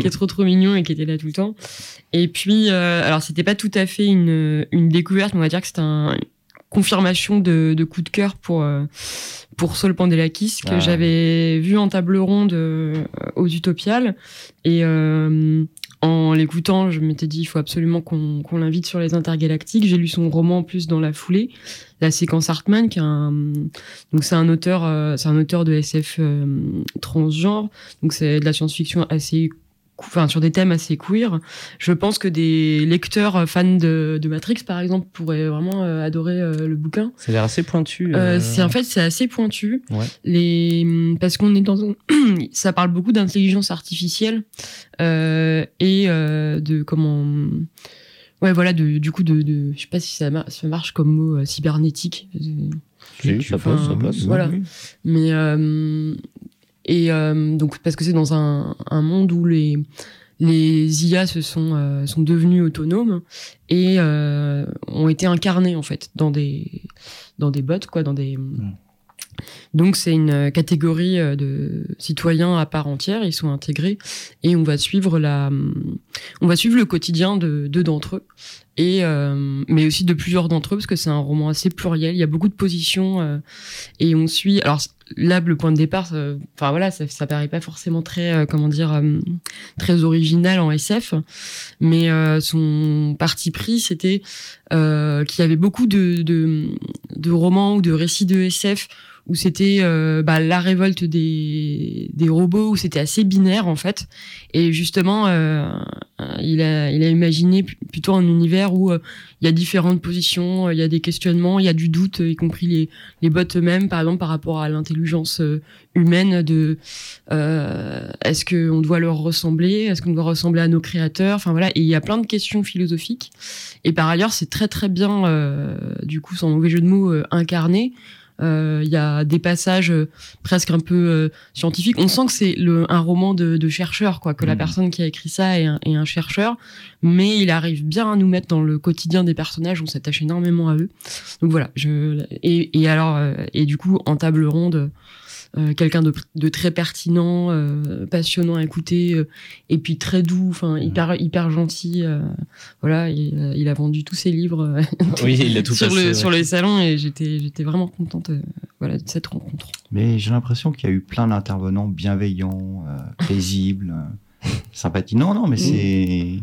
qui est trop trop mignon et qui était là tout le temps. Et puis, euh, alors c'était pas tout à fait une, une découverte, mais on va dire que c'était un confirmation de, de coup de cœur pour pour Saul Pandelakis que Ah. j'avais vu en table ronde aux Utopiales et en l'écoutant, je m'étais dit il faut absolument qu'on l'invite sur les intergalactiques. J'ai lu son roman en plus dans la foulée, La séquence Hartman, qui est un donc c'est un auteur euh, c'est un auteur de SF euh, transgenre. Donc c'est de la science-fiction assez enfin sur des thèmes assez queer. Je pense que des lecteurs euh, fans de, de Matrix par exemple pourraient vraiment euh, adorer euh, le bouquin. Ça a l'air assez pointu. Euh, euh, c'est en fait c'est assez pointu. Ouais. Les parce qu'on est dans un (clears throat) ça parle beaucoup d'intelligence artificielle euh, et euh, de comment ouais voilà de, du coup de, de je sais pas si ça, mar- ça marche comme mot euh, cybernétique Si, ça passe, ça passe. voilà. mais euh, et euh, donc parce que c'est dans un, un monde où les les IA se sont euh, sont devenus autonomes et euh, ont été incarnés en fait dans des dans des bots quoi dans des donc c'est une catégorie de citoyens à part entière. Ils sont intégrés et on va suivre la on va suivre le quotidien de deux d'entre eux. Et euh, mais aussi de plusieurs d'entre eux parce que c'est un roman assez pluriel. Il y a beaucoup de positions euh, et on suit alors là le point de départ ça- enfin voilà ça, ça paraît pas forcément très euh, comment dire euh, très original en SF mais euh, son parti pris c'était euh, qu'il y avait beaucoup de de romans ou de récits de SF où c'était euh, bah, la révolte des, des robots, où c'était assez binaire en fait. Et justement, euh, il, a, il a imaginé plutôt un univers où euh, il y a différentes positions, euh, il y a des questionnements, il y a du doute, euh, y compris les, les bots eux-mêmes, par exemple par rapport à l'intelligence euh, humaine de euh, est-ce qu'on doit leur ressembler, est-ce qu'on doit ressembler à nos créateurs, enfin voilà. Et il y a plein de questions philosophiques. Et par ailleurs, c'est très très bien, euh, du coup, sans mauvais jeu de mots, euh, incarné. Euh, Il y a des passages euh, presque un peu euh, scientifiques. On sent que c'est le- un roman de, de chercheur, quoi, que la Mhm. personne qui a écrit ça est un, est un chercheur, mais il arrive bien à nous mettre dans le quotidien des personnages. On s'attache énormément à eux. Donc voilà. Je et, et alors euh, et du coup en table ronde. Euh, quelqu'un de, de très pertinent, euh, passionnant à écouter, euh, et puis très doux, enfin hyper hyper gentil. voilà, il, a- il a vendu tous ses livres (laughs) Oui, il a tout sur passé, le sur les salons et j'étais j'étais vraiment contente voilà de cette rencontre. Mais j'ai l'impression qu'il y a eu plein d'intervenants bienveillants, paisibles, sympathiques. Non, non, mais c'est.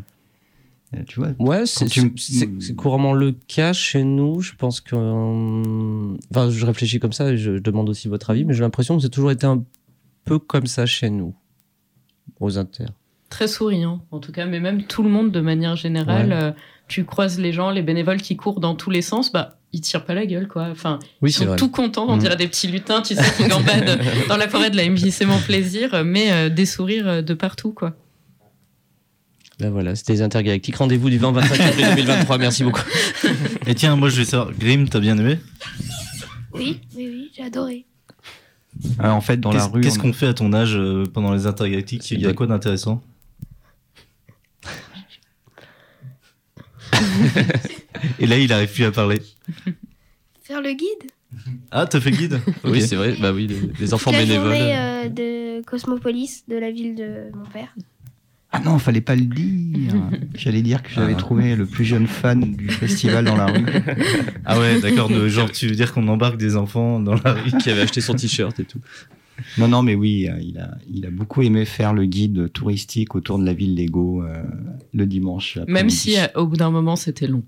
Euh, Tu vois, Ouais, c'est tu c'est- c'est couramment le cas chez nous. Je pense que. euh, Enfin, je réfléchis comme ça et je, demande aussi votre avis, mais j'ai l'impression que c'est toujours été un peu comme ça chez nous, aux inter. Très souriant, en tout cas, mais même tout le monde de manière générale. Ouais. euh, tu croises les gens, les bénévoles qui courent dans tous les sens, bah ils tirent pas la gueule, quoi. Enfin, Oui, ils c'est sont vrai. tout contents, on Mm. dirait des petits lutins, tu sais, qui (laughs) gambadent dans la forêt de la MJC Mon Plaisir, mais euh, des sourires de partout, quoi. Ben voilà, c'était les intergalactiques. Rendez-vous du 20-25 avril (laughs) 2023. Merci beaucoup. Et tiens, moi je vais savoir, Grim, t'as bien aimé? Oui, oui, oui, j'ai adoré. Euh, en fait, dans la Qu'est-ce rue. qu'est-ce on- qu'on fait à ton âge euh, pendant les intergalactiques? Il y a quoi d'intéressant? (laughs) Et là, il arrive plus à parler. Faire le guide? Ah, t'as fait guide? (laughs) Oui, c'est vrai. Bah oui, les, les enfants la bénévoles. journée euh, de Cosmopolis, de la ville de mon père. Ah non, fallait pas le dire. (laughs) J'allais dire que j'avais Ah. trouvé le plus jeune fan du festival dans la rue. (laughs) Ah ouais, d'accord. Genre, tu veux dire qu'on embarque des enfants dans la rue qui avait acheté son t-shirt et tout. Non, non, mais oui, euh, il a, il a beaucoup aimé faire le guide touristique autour de la ville Lego euh, le dimanche. Même si euh, au bout d'un moment c'était long.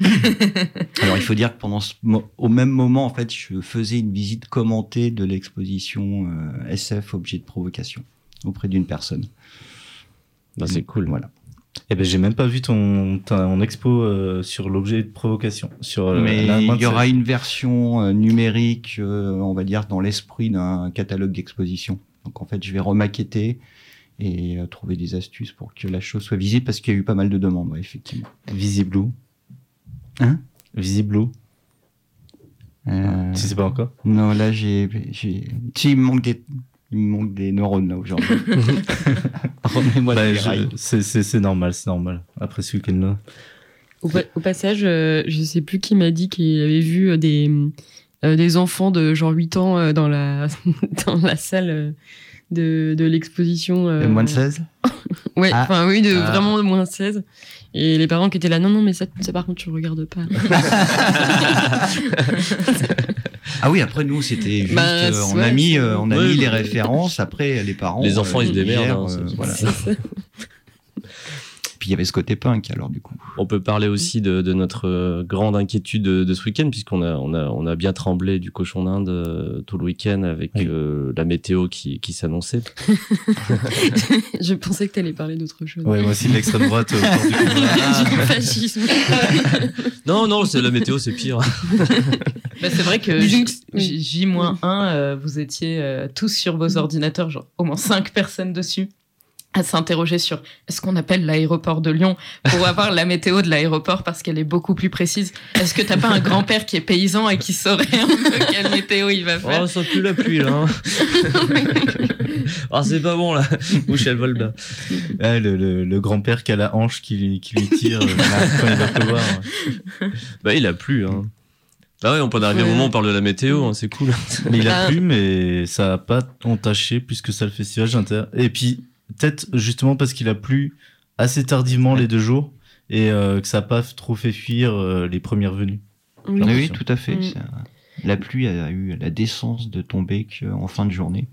(laughs) Alors, il faut dire que pendant ce au même moment, en fait, je faisais une visite commentée de l'exposition euh, SF objet de provocation auprès d'une personne. Bah, c'est cool. Voilà. Eh ben, j'ai même pas vu ton, ton expo euh, sur l'objet de provocation. Sur, euh, Mais il y aura une version euh, numérique, on va dire, dans l'esprit d'un catalogue d'exposition. Donc en fait, je vais remaqueter et trouver des astuces pour que la chose soit visible parce qu'il y a eu pas mal de demandes, ouais, effectivement. Visible où? Hein? Visible où? Tu sais pas encore? non, là, j'ai, j'ai, si, il me manque des, il me manque des neurones là aujourd'hui. (laughs) Remets-moi Bah, les je- rails. c'est- C'est c'est normal, c'est normal. Après ce week-end-là. Au, pa- au passage, euh, je sais plus qui m'a dit qu'il avait vu euh, des, euh, des enfants de genre 8 ans euh, dans, la, (laughs) dans la salle euh, de, de l'exposition. euh, Euh, moins de 16 (laughs) Ouais, Ah. enfin oui, de Ah. vraiment de moins de 16. Et les parents qui étaient là, non, non, mais ça, ça par contre, tu regardes pas. Ah oui, après nous c'était juste, Bah, euh, on a mis, euh, on a Ouais, mis les références. Après les parents, Les enfants, euh, ils se démerdent, hein, euh, voilà. (laughs) Puis il y avait ce côté punk alors du coup. On peut parler aussi de, de notre euh, grande inquiétude de, de ce week-end, puisqu'on a, on a, on a bien tremblé du cochon d'Inde euh, tout le week-end avec Oui. euh, la météo qui, qui s'annonçait. (laughs) (laughs) Je pensais que tu allais parler d'autre chose. Ouais, moi aussi, de l'extrême droite. euh, du coup. Fascisme. Non, non, c'est la météo, c'est pire. Bah, c'est vrai que Mais J- donc, oui. J- J-1, euh, vous étiez euh, tous sur vos ordinateurs, genre au moins 5 personnes dessus, à s'interroger sur est-ce qu'on appelle l'aéroport de Lyon pour (laughs) avoir la météo de l'aéroport parce qu'elle est beaucoup plus précise. Est-ce que t'as pas un grand-père qui est paysan et qui saurait un peu (laughs) quelle météo il va faire? Oh, ça pue la pluie, là. hein. (laughs) Ah, c'est pas bon, là. Bouche, elle vole bas. Ouais, le, le, le grand-père qui a la hanche qui, lui- qui lui tire euh, quand il va pleuvoir. ouais. Bah, il a plu, hein. Bah ouais, on peut en arriver au moment où on parle de la météo, hein, c'est cool. (laughs) Mais il a Ah. plu, mais ça a pas entaché plus que ça le festival. j'inter- Et puis, peut-être justement parce qu'il a plu assez tardivement les deux jours et euh, que ça a pas trop fait fuir euh, les premières venues. Oui. Tout à fait. Mm. La pluie a eu la décence de tomber qu'en fin de journée.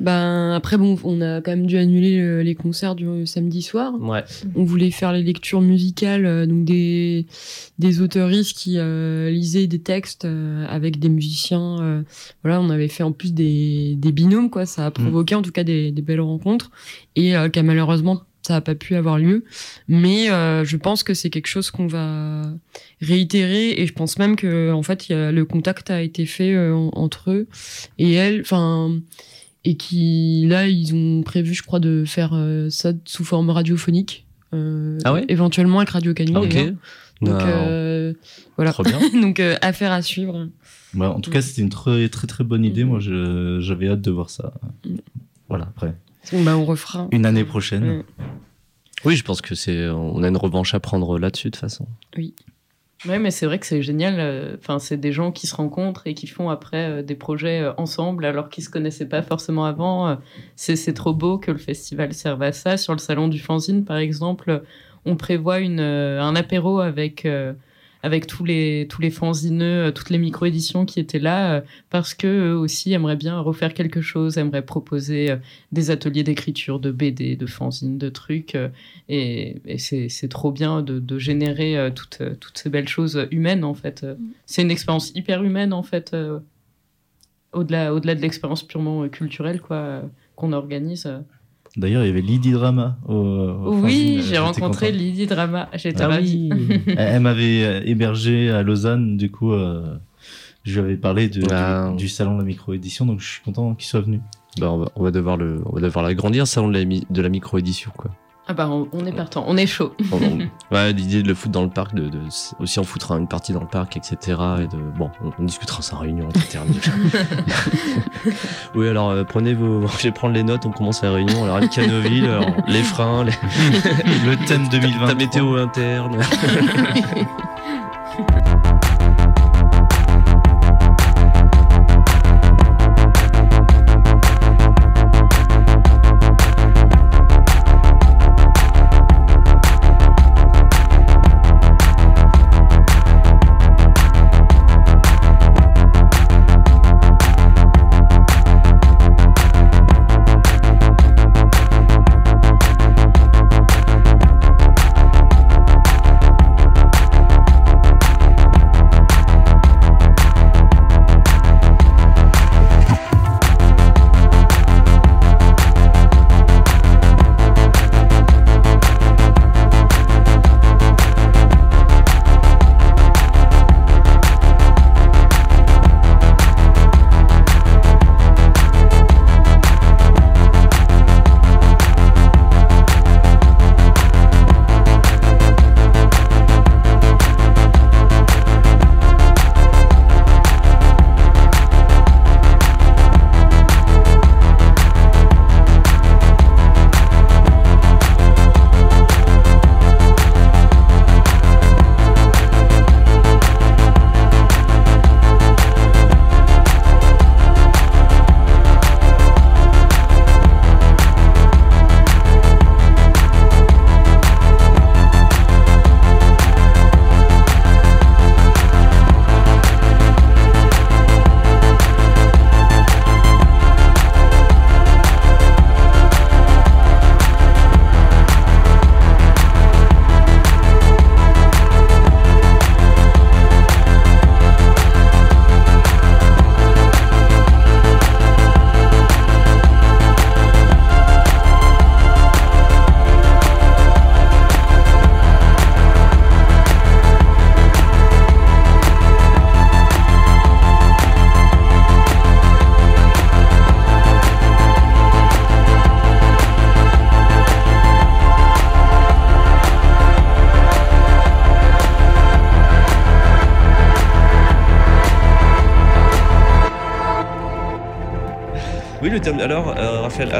Ben, après, bon, on a quand même dû annuler euh, les concerts du samedi soir. Ouais. On voulait faire les lectures musicales, euh, donc des, des auteuristes qui euh, lisaient des textes euh, avec des musiciens. euh, voilà, on avait fait en plus des, des binômes, quoi. Ça a provoqué en tout cas des, des belles rencontres et euh, qu'à malheureusement ça n'a pas pu avoir lieu. Mais euh, je pense que c'est quelque chose qu'on va réitérer et je pense même que en fait il y a- le contact a été fait euh, en- entre eux et elle, enfin et qui là ils ont prévu je crois de faire euh, ça sous forme radiophonique Ah ouais? éventuellement avec Radio Ok. d'ailleurs. donc Non. voilà Trop bien. (laughs) donc affaire à suivre Ouais, en tout cas, c'était une très très très bonne idée. Mhm. Moi, j'avais hâte de voir ça. Mhm. Voilà, après. Bah on refera Une année prochaine. Ouais. Oui, je pense que c'est, on a une revanche à prendre là-dessus, de toute façon. Oui, mais c'est vrai que c'est génial. euh, Enfin, c'est des gens qui se rencontrent et qui font après euh, des projets euh, ensemble alors qu'ils se connaissaient pas forcément avant. C'est c'est trop beau que le festival serve à ça. Sur le salon du fanzine, par exemple, on prévoit une, un apéro avec euh, avec tous les tous les fanzineux, euh, toutes les micro-éditions qui étaient là, euh, parce que eux aussi aimeraient bien refaire quelque chose, aimeraient proposer euh, des ateliers d'écriture, de BD, de fanzine, de trucs. et, et c'est trop bien de, de générer toutes, toutes ces belles choses humaines, en fait. Euh, C'est une expérience hyper humaine, en fait, au-delà au -delà de l'expérience purement culturelle quoi, qu'on organise. D'ailleurs, il y avait Lydie Drama. Au, au Oui, euh, j'ai rencontré content. Lydie Drama. J'étais Ah ravie. (laughs) elle, elle m'avait euh, hébergé à Lausanne, du coup, euh, je lui avais parlé de, Ah. du, du salon de la micro-édition, donc je suis content qu'il soit venu. Bah, on, va, on va devoir le, on va devoir l'agrandir, salon de la, de la micro-édition, quoi. Ah bah, on, on est partant, on est chaud. On- on- ouais, l'idée de le foutre dans le parc, de, de aussi en foutre une partie dans le parc, etc. Et de, bon, on, on discutera ça en réunion, (laughs) oui, alors euh, prenez vos, (laughs) je vais prendre les notes, on commence la réunion. Alors, Anne Canoville, alors, les freins, les, Le thème (laughs) 2020. ta météo interne.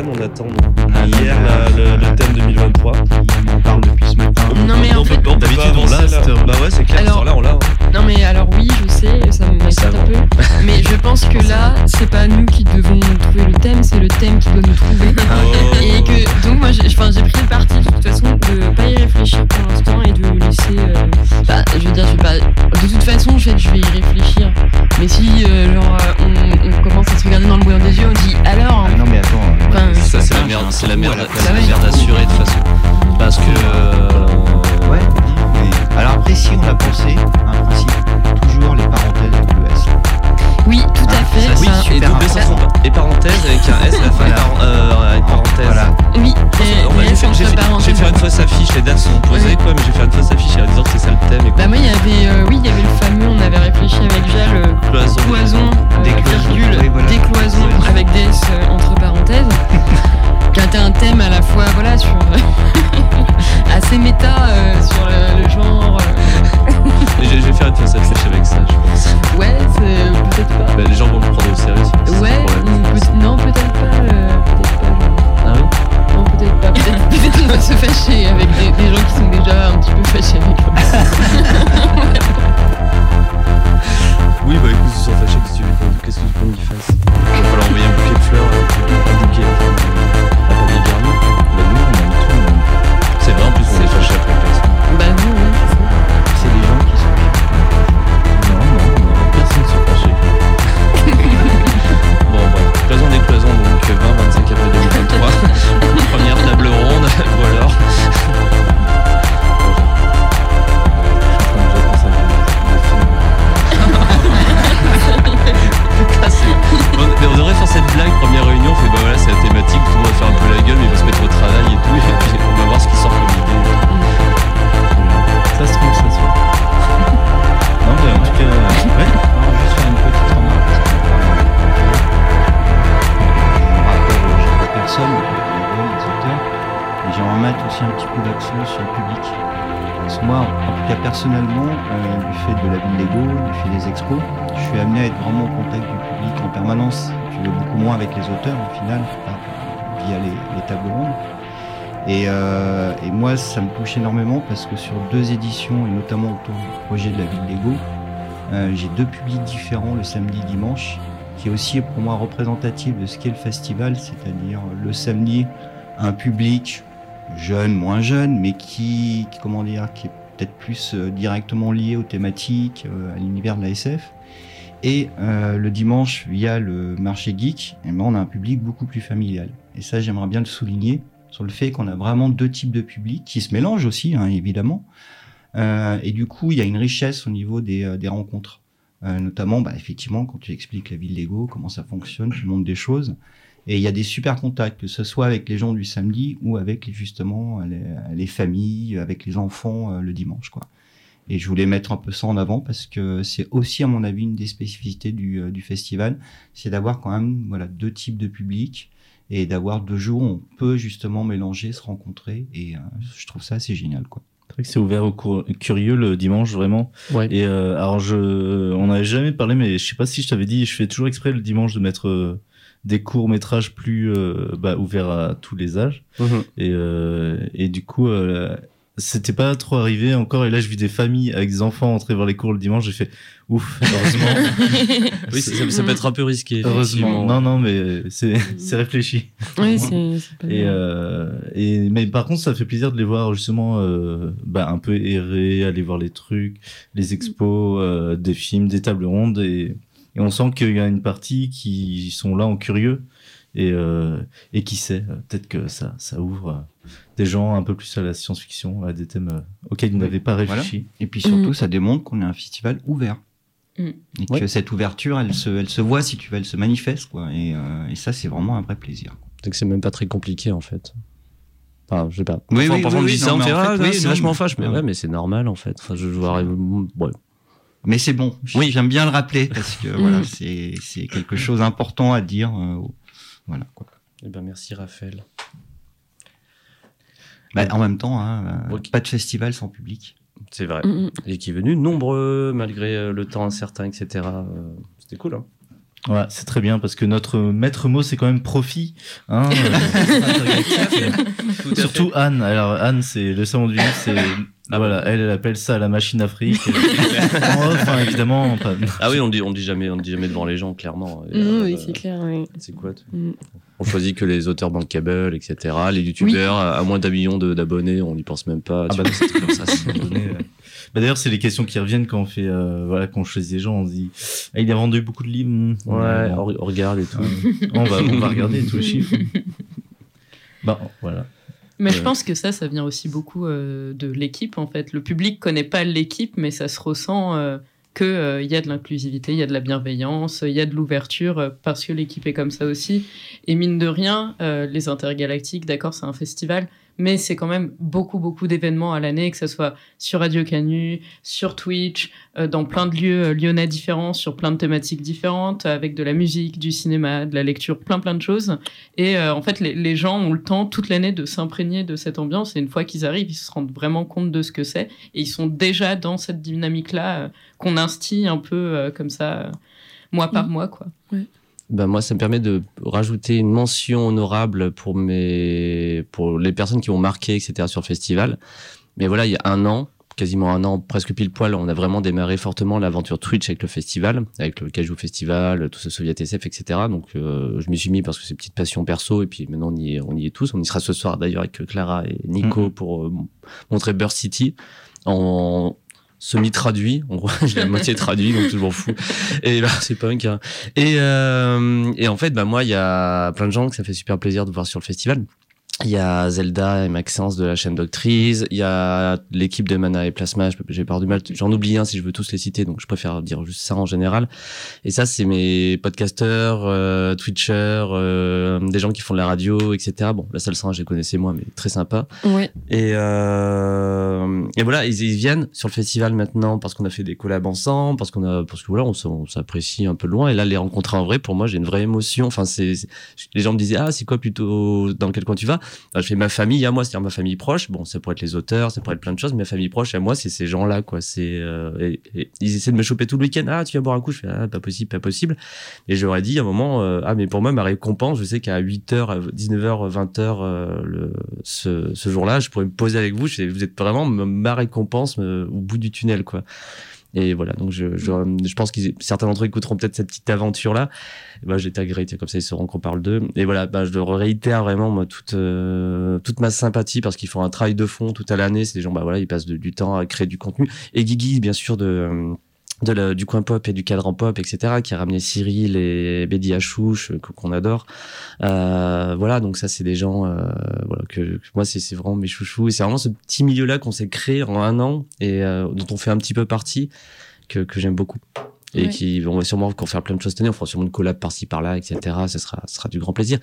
On attend parce que sur deux éditions, et notamment autour du projet de la ville Lego, euh, j'ai deux publics différents le samedi et dimanche, qui est aussi pour moi représentatif de ce qu'est le festival, c'est-à-dire le samedi, un public jeune, moins jeune, mais qui, qui, comment dire, qui est peut-être plus euh, directement lié aux thématiques, euh, à l'univers de la SF. Et euh, le dimanche, via le marché geek, eh ben, on a un public beaucoup plus familial. Et ça, j'aimerais bien le souligner sur le fait qu'on a vraiment deux types de publics qui se mélangent aussi, hein, évidemment. Euh, et du coup, il y a une richesse au niveau des, euh, rencontres. Euh, notamment, bah, effectivement, quand tu expliques la ville Lego, comment ça fonctionne, tu montres des choses. Et il y a des super contacts, que ce soit avec les gens du samedi ou avec justement les, les familles, avec les enfants le dimanche. Et je voulais mettre un peu ça en avant parce que c'est aussi, à mon avis, une des spécificités du, du festival, c'est d'avoir quand même voilà, deux types de publics et d'avoir deux jours où on peut justement mélanger, se rencontrer. Et euh, je trouve ça assez génial. Quoi. C'est ouvert aux curieux le dimanche, vraiment. Ouais. Et euh, alors, je, on n'avait jamais parlé, mais je sais pas si je t'avais dit, je fais toujours exprès le dimanche de mettre euh, des courts métrages plus euh, bah, ouverts à tous les âges. Mhm. Et, euh, et du coup, euh, c'était pas trop arrivé encore. Et là, je vis des familles avec des enfants entrer voir les cours le dimanche. J'ai fait ouf, heureusement. (laughs) Oui, ça, peut être un peu risqué. heureusement. Non, non, mais c'est c'est réfléchi. Oui, c'est c'est pas Et, euh, et mais par contre, ça fait plaisir de les voir justement euh, bah, un peu errer, aller voir les trucs, les expos, euh, des films, des tables rondes, et, et on sent qu'il y a une partie qui sont là en curieux et euh, et qui sait, euh, peut-être que ça ça ouvre euh, des gens un peu plus à la science-fiction, à des thèmes auxquels ils Oui, n'avaient pas voilà. réfléchi. Et puis surtout, Mm. ça démontre qu'on est un festival ouvert. Mm. Et que Ouais. cette ouverture, elle se, elle se voit, si tu veux, elle se manifeste. Quoi. Et, euh, et ça, c'est vraiment un vrai plaisir. C'est que c'est même pas très compliqué en fait. Enfin, je sais pas. Oui, Parfois, oui, parfois oui, on me dit oui, ça, on fait ah, oui, c'est vachement fâche, mais ouais. ouais, mais c'est normal en fait. Enfin, je vois. Ouais. Mais c'est bon. Oui. J'aime bien le rappeler parce que voilà, Mm. c'est quelque chose d'important à dire. euh, voilà. Quoi. Eh ben merci Raphaël. Bah, en même temps, hein, euh, pas de festival sans public. C'est vrai. Mm, mm. Et qui est venu nombreux malgré euh, le temps incertain, etc. Euh, C'était cool. Hein Ouais, c'est très bien parce que notre maître mot c'est quand même profit. Hein. (laughs) Surtout Anne. Alors Anne, c'est le salon du livre, c'est ah, voilà, elle, elle appelle ça la machine Afrique. En off, hein, évidemment. pas- Ah oui, on dit, on dit jamais, on dit jamais devant les gens, clairement. Euh, oui, c'est clair. oui. C'est quoi toi Mm. On choisit que les auteurs bankable, etc. Les youtubeurs à à moins d'un million de- d'abonnés, on n'y pense même pas. Ah tu bah vois, c'est comme ça. Bah, D'ailleurs, c'est les questions qui reviennent quand on fait, euh, voilà, quand on choisit des gens, on se dit, ah, il a vendu beaucoup de livres. hmm, Ouais, on, on regarde et tout. On va, on va regarder tous les chiffres. Bah, voilà. Mais je pense que ça, ça vient aussi beaucoup euh, de l'équipe en fait. Le public connaît pas l'équipe, mais ça se ressent euh, que euh, y a de l'inclusivité, il y a de la bienveillance, il y a de l'ouverture parce que l'équipe est comme ça aussi. Et mine de rien, les intergalactiques, d'accord, c'est un festival, mais c'est quand même beaucoup beaucoup d'événements à l'année, que ce soit sur Radio Canu, sur Twitch, euh, dans plein de lieux euh, lyonnais différents, sur plein de thématiques différentes, avec de la musique, du cinéma, de la lecture, plein plein de choses. Et euh, en fait, les, les gens ont le temps toute l'année de s'imprégner de cette ambiance. Et une fois qu'ils arrivent, ils se rendent vraiment compte de ce que c'est. Et ils sont déjà dans cette dynamique-là qu'on instille un peu comme ça, mois par mois, quoi. Ben moi, ça me permet de rajouter une mention honorable pour mes, pour les personnes qui ont marqué, etc. sur le festival. Mais voilà, il y a un an, quasiment un an, presque pile poil, on a vraiment démarré fortement l'aventure Twitch avec le festival, avec le Cajou Festival, tout ce Soviet SF, etc. Donc, euh, je m'y suis mis parce que c'est une petite passion perso, et puis maintenant on y est, on y est tous. On y sera ce soir d'ailleurs avec Clara et Nico Mhm. pour euh, montrer Burst City en semi-traduit. En gros, (laughs) j'ai la moitié traduit, donc je m'en fous. Et là, c'est punk. Hein. Et, euh, et en fait, bah, moi, il y a plein de gens que ça fait super plaisir de voir sur le festival. Il y a Zelda et Maxence de la chaîne Doctrice. Il y a l'équipe de Mana et Plasma. J'ai peur du mal. J'en oublie un si je veux tous les citer, donc je préfère dire juste ça en général. Et ça, c'est mes podcasteurs, euh, Twitchers, euh, des gens qui font de la radio, etc. Bon, la salle 100, je les connaissais moi, mais très sympa. Ouais. Et, euh, et voilà, ils, ils viennent sur le festival maintenant parce qu'on a fait des collabs ensemble, parce qu'on a, parce que voilà, on, s'apprécie un peu loin. Et là, les rencontrer en vrai, pour moi, j'ai une vraie émotion. Enfin, c'est- les gens me disaient, ah, c'est quoi plutôt dans quel coin tu vas? Je fais ma famille à moi, c'est-à-dire ma famille proche. Bon, ça pourrait être les auteurs, ça pourrait être plein de choses, mais ma famille proche à moi, c'est ces gens-là, quoi. C'est, euh, et, ils essaient de me choper tout le week-end. Ah, tu vas boire un coup? Je fais, ah, pas possible, pas possible. Et j'aurais dit à un moment, euh, ah, mais pour moi, ma récompense, je sais qu'à 8h, à 19h, 20h, euh, le, ce, ce jour-là, je pourrais me poser avec vous. Je sais, vous êtes vraiment ma récompense euh, au bout du tunnel, quoi. Et voilà, donc je, je, je pense que certains d'entre eux écouteront peut-être cette petite aventure-là. Ben, j'ai tagué, comme ça ils sauront qu'on parle d'eux. Et voilà, ben, je leur réitère vraiment moi, toute, euh, toute ma sympathie parce qu'ils font un travail de fond tout à l'année. C'est des gens, bah voilà, ils passent du temps à créer du contenu. Et Guigui, bien sûr, de, euh, de la- du coin pop et du cadran pop, etc., qui a ramené Cyril et Bédi Achouche, euh, que- qu'on adore. Euh, voilà, donc ça, c'est des gens, euh, voilà, que, que moi, c'est c'est vraiment mes chouchous. Et c'est vraiment ce petit milieu-là qu'on s'est créé en un an et euh, dont on fait un petit peu partie, que, que j'aime beaucoup. Et Ouais. qui vont sûrement encore faire plein de choses cette année. On fera sûrement une collab par-ci par-là, etc. Ce sera, sera du grand plaisir.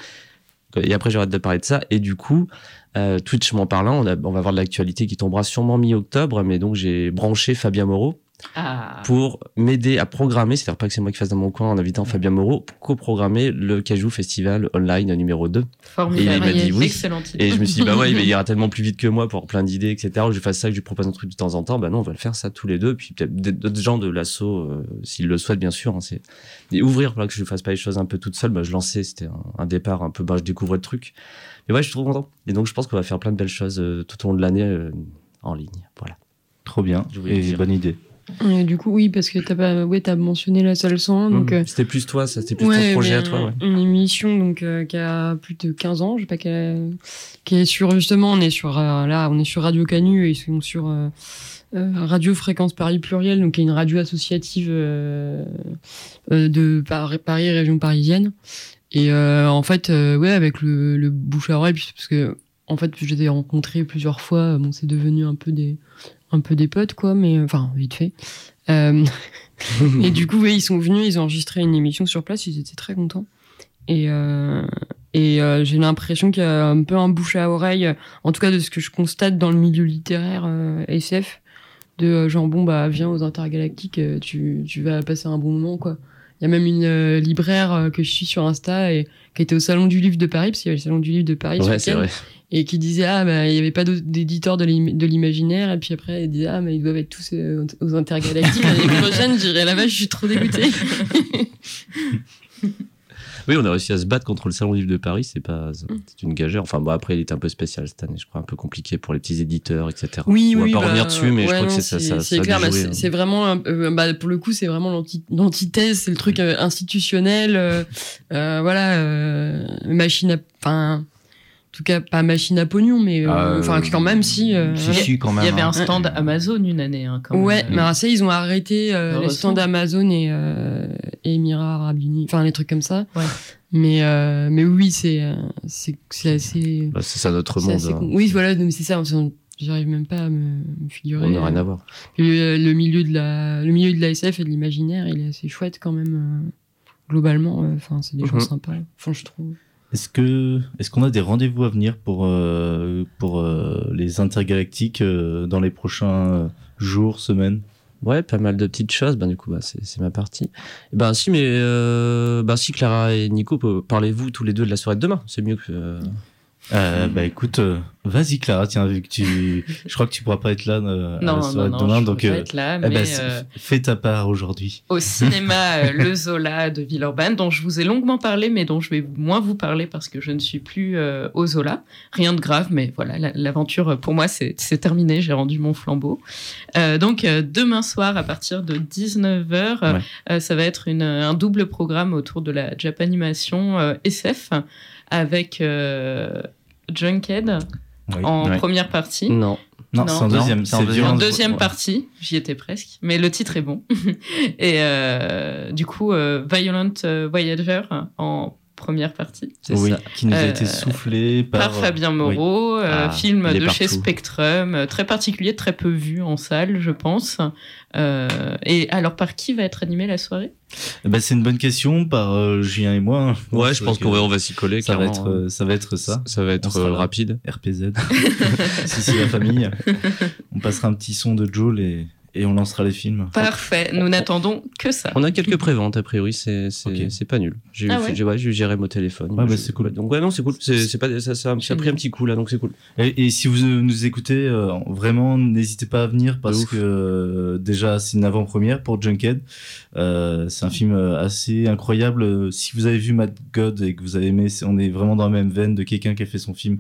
Et après, j'arrête de parler de ça. Et du coup, euh, Twitch m'en parlant, on, a- on va voir de l'actualité qui tombera sûrement mi-octobre. Mais donc, j'ai branché Fabien Moreau Ah. pour m'aider à programmer, c'est-à-dire pas que c'est moi qui fasse dans mon coin en invitant Fabien Moreau, pour co-programmer le Cajou Festival online numéro 2. Formidable. Et il m'a dit oui. Excellente idée. Et je me suis dit, bah ouais, il (laughs) ira tellement plus vite que moi pour plein d'idées, etc. Que je fasse ça, que je lui propose un truc de temps en temps. Bah non, on va le faire ça tous les deux. Puis peut-être d'autres gens de l'assaut, euh, s'ils le souhaitent, bien sûr. hein, c'est et ouvrir, voilà, que je fasse pas les choses un peu toute seule. Bah, je lançais, c'était un, un départ un peu, bah, je découvrais le truc. Mais ouais, je suis trop content. Et donc, je pense qu'on va faire plein de belles choses euh, tout au long de l'année euh, en ligne. Voilà. Trop bien. Et bonne idée. Et du coup, oui, parce que t'as pas, ouais, t'as mentionné la salle 100, donc. euh, C'était plus toi, ça, c'était plus ouais, ton projet à toi. Ouais. Une émission donc euh, qui a plus de 15 ans, je sais pas qu'elle qui est sur justement, on est sur euh, là, on est sur Radio Canu et ils sont sur Radio Fréquence Paris Pluriel, donc qui est une radio associative de Par- Paris région parisienne. Et en fait, ouais, avec le, le bouche à oreille, parce que en fait, je les ai rencontrés plusieurs fois. Bon, c'est devenu un peu des un peu des potes quoi, mais enfin vite fait. Euh, (laughs) et du coup, ouais, ils sont venus, ils ont enregistré une émission sur place, ils étaient très contents. Et, euh, et euh, j'ai l'impression qu'il y a un peu un bouche à oreille, euh, en tout cas de ce que je constate dans le milieu littéraire euh, SF, de euh, genre, bon, bah, viens aux intergalactiques, euh, tu, tu vas passer un bon moment, quoi. Il y a même une euh, libraire euh, que je suis sur Insta et qui était au Salon du Livre de Paris, parce qu'il y avait le Salon du Livre de Paris Ouais, c'est vrai. et qui disait ah bah il y avait pas d'éditeurs de l'im- de l'imaginaire et puis après il disait ah mais ils doivent être tous euh, aux intergalactiques (laughs) l'année prochaine j'irai là-bas je suis trop dégoûtée (laughs) Oui, on a réussi à se battre contre le Salon du livre de Paris. C'est pas, c'est une gageure. Enfin, bon, après, il était un peu spécial cette année, je crois, un peu compliqué pour les petits éditeurs, etc. Oui, on oui. va pas bah, revenir dessus, mais je crois que c'est ça. ça- C'est clair, bah, c'est hein. c'est vraiment, un- euh, bah, pour le coup, c'est vraiment l'anti- l'antithèse, c'est le truc euh, institutionnel, euh, voilà, machine à, enfin, en tout cas pas machine à pognon, mais euh, Euh, enfin quand même si. euh, Si, si, quand même. Il y avait hein. un stand Amazon une année. Hein, quand même. Ouais, mais alors ça, ils ont arrêté euh, les stands Amazon et, euh, et Émirats Arabes Unis, enfin les trucs comme ça. Ouais. Mais, euh, mais oui, c'est euh, c'est c'est assez. Bah, c'est ça notre monde. assez hein. Oui, voilà, mais c'est ça. J'arrive même pas à me, me figurer. On n'a rien euh, à voir. Le, le milieu de la, le milieu de la SF et de l'imaginaire, il est assez chouette quand même. euh, globalement, euh, enfin, c'est des gens Mhm. sympas. Enfin, je trouve. Est-ce que est-ce qu'on a des rendez-vous à venir pour euh, pour euh, les intergalactiques euh, dans les prochains euh, jours, semaines? Ouais, pas mal de petites choses. Ben, du coup, bah, c'est c'est ma partie. Et ben, si, mais euh, ben, si Clara et Nico, peu- parlez-vous tous les deux de la soirée de demain. C'est mieux que. Euh, Bah écoute, euh, vas-y Clara, tiens vu que tu, je crois que tu pourras pas être là euh, à Non, la non, soirée non, de demain, je donc pas euh, être là, eh mais ben, c'est- euh, fais ta part aujourd'hui. au cinéma euh, (laughs) Le Zola de Villeurbanne, dont je vous ai longuement parlé, mais dont je vais moins vous parler parce que je ne suis plus au Zola. Rien de grave, mais voilà, la- l'aventure pour moi c'est terminé, j'ai rendu mon flambeau. Donc demain soir à partir de 19h, Ouais. ça va être une, un double programme autour de la Japanimation SF avec Junkhead Oui. en Ouais. première partie. Non. Non, Non. c'est en deuxième. c'est en C'est deuxième. En violence- deuxième ouais. partie, j'y étais presque, mais le titre est bon. (laughs) Et euh, du coup, euh, Violent euh, Voyager en première partie. C'est Oui, ça. qui nous a Euh, été soufflé par, Par Fabien oui. Moreau, euh, Ah, film de chez. Spectrum, euh, très particulier, très peu vu en salle, je pense. Euh, et alors, par qui va être animée la soirée? Eh ben, c'est une bonne question par euh, Julien et moi. hein. Ouais, je pense qu'on va, on va s'y coller. ça va être hein. euh, ça va être ça. Ça va être euh, rapide. RPZ. (laughs) si c'est la famille. (laughs) On passera un petit son de Joel et, et on lancera les films. Parfait, nous n'attendons que ça. On a quelques préventes, a priori, c'est c'est Ok. c'est pas nul. J'ai eu, Ah ouais j'ai ouais, j'ai eu Jérém au téléphone. Ouais, bah, c'est cool. Donc, ouais, non, c'est cool. C'est c'est pas, ça, ça, ça a pris un petit coup, là, donc c'est cool. Et, et si vous nous écoutez, euh, vraiment, n'hésitez pas à venir parce que euh, déjà, c'est une avant-première pour Junkhead. Euh, c'est un film euh, assez incroyable. Euh, Si vous avez vu Mad God et que vous avez aimé, on est vraiment dans la même veine de quelqu'un qui a fait son film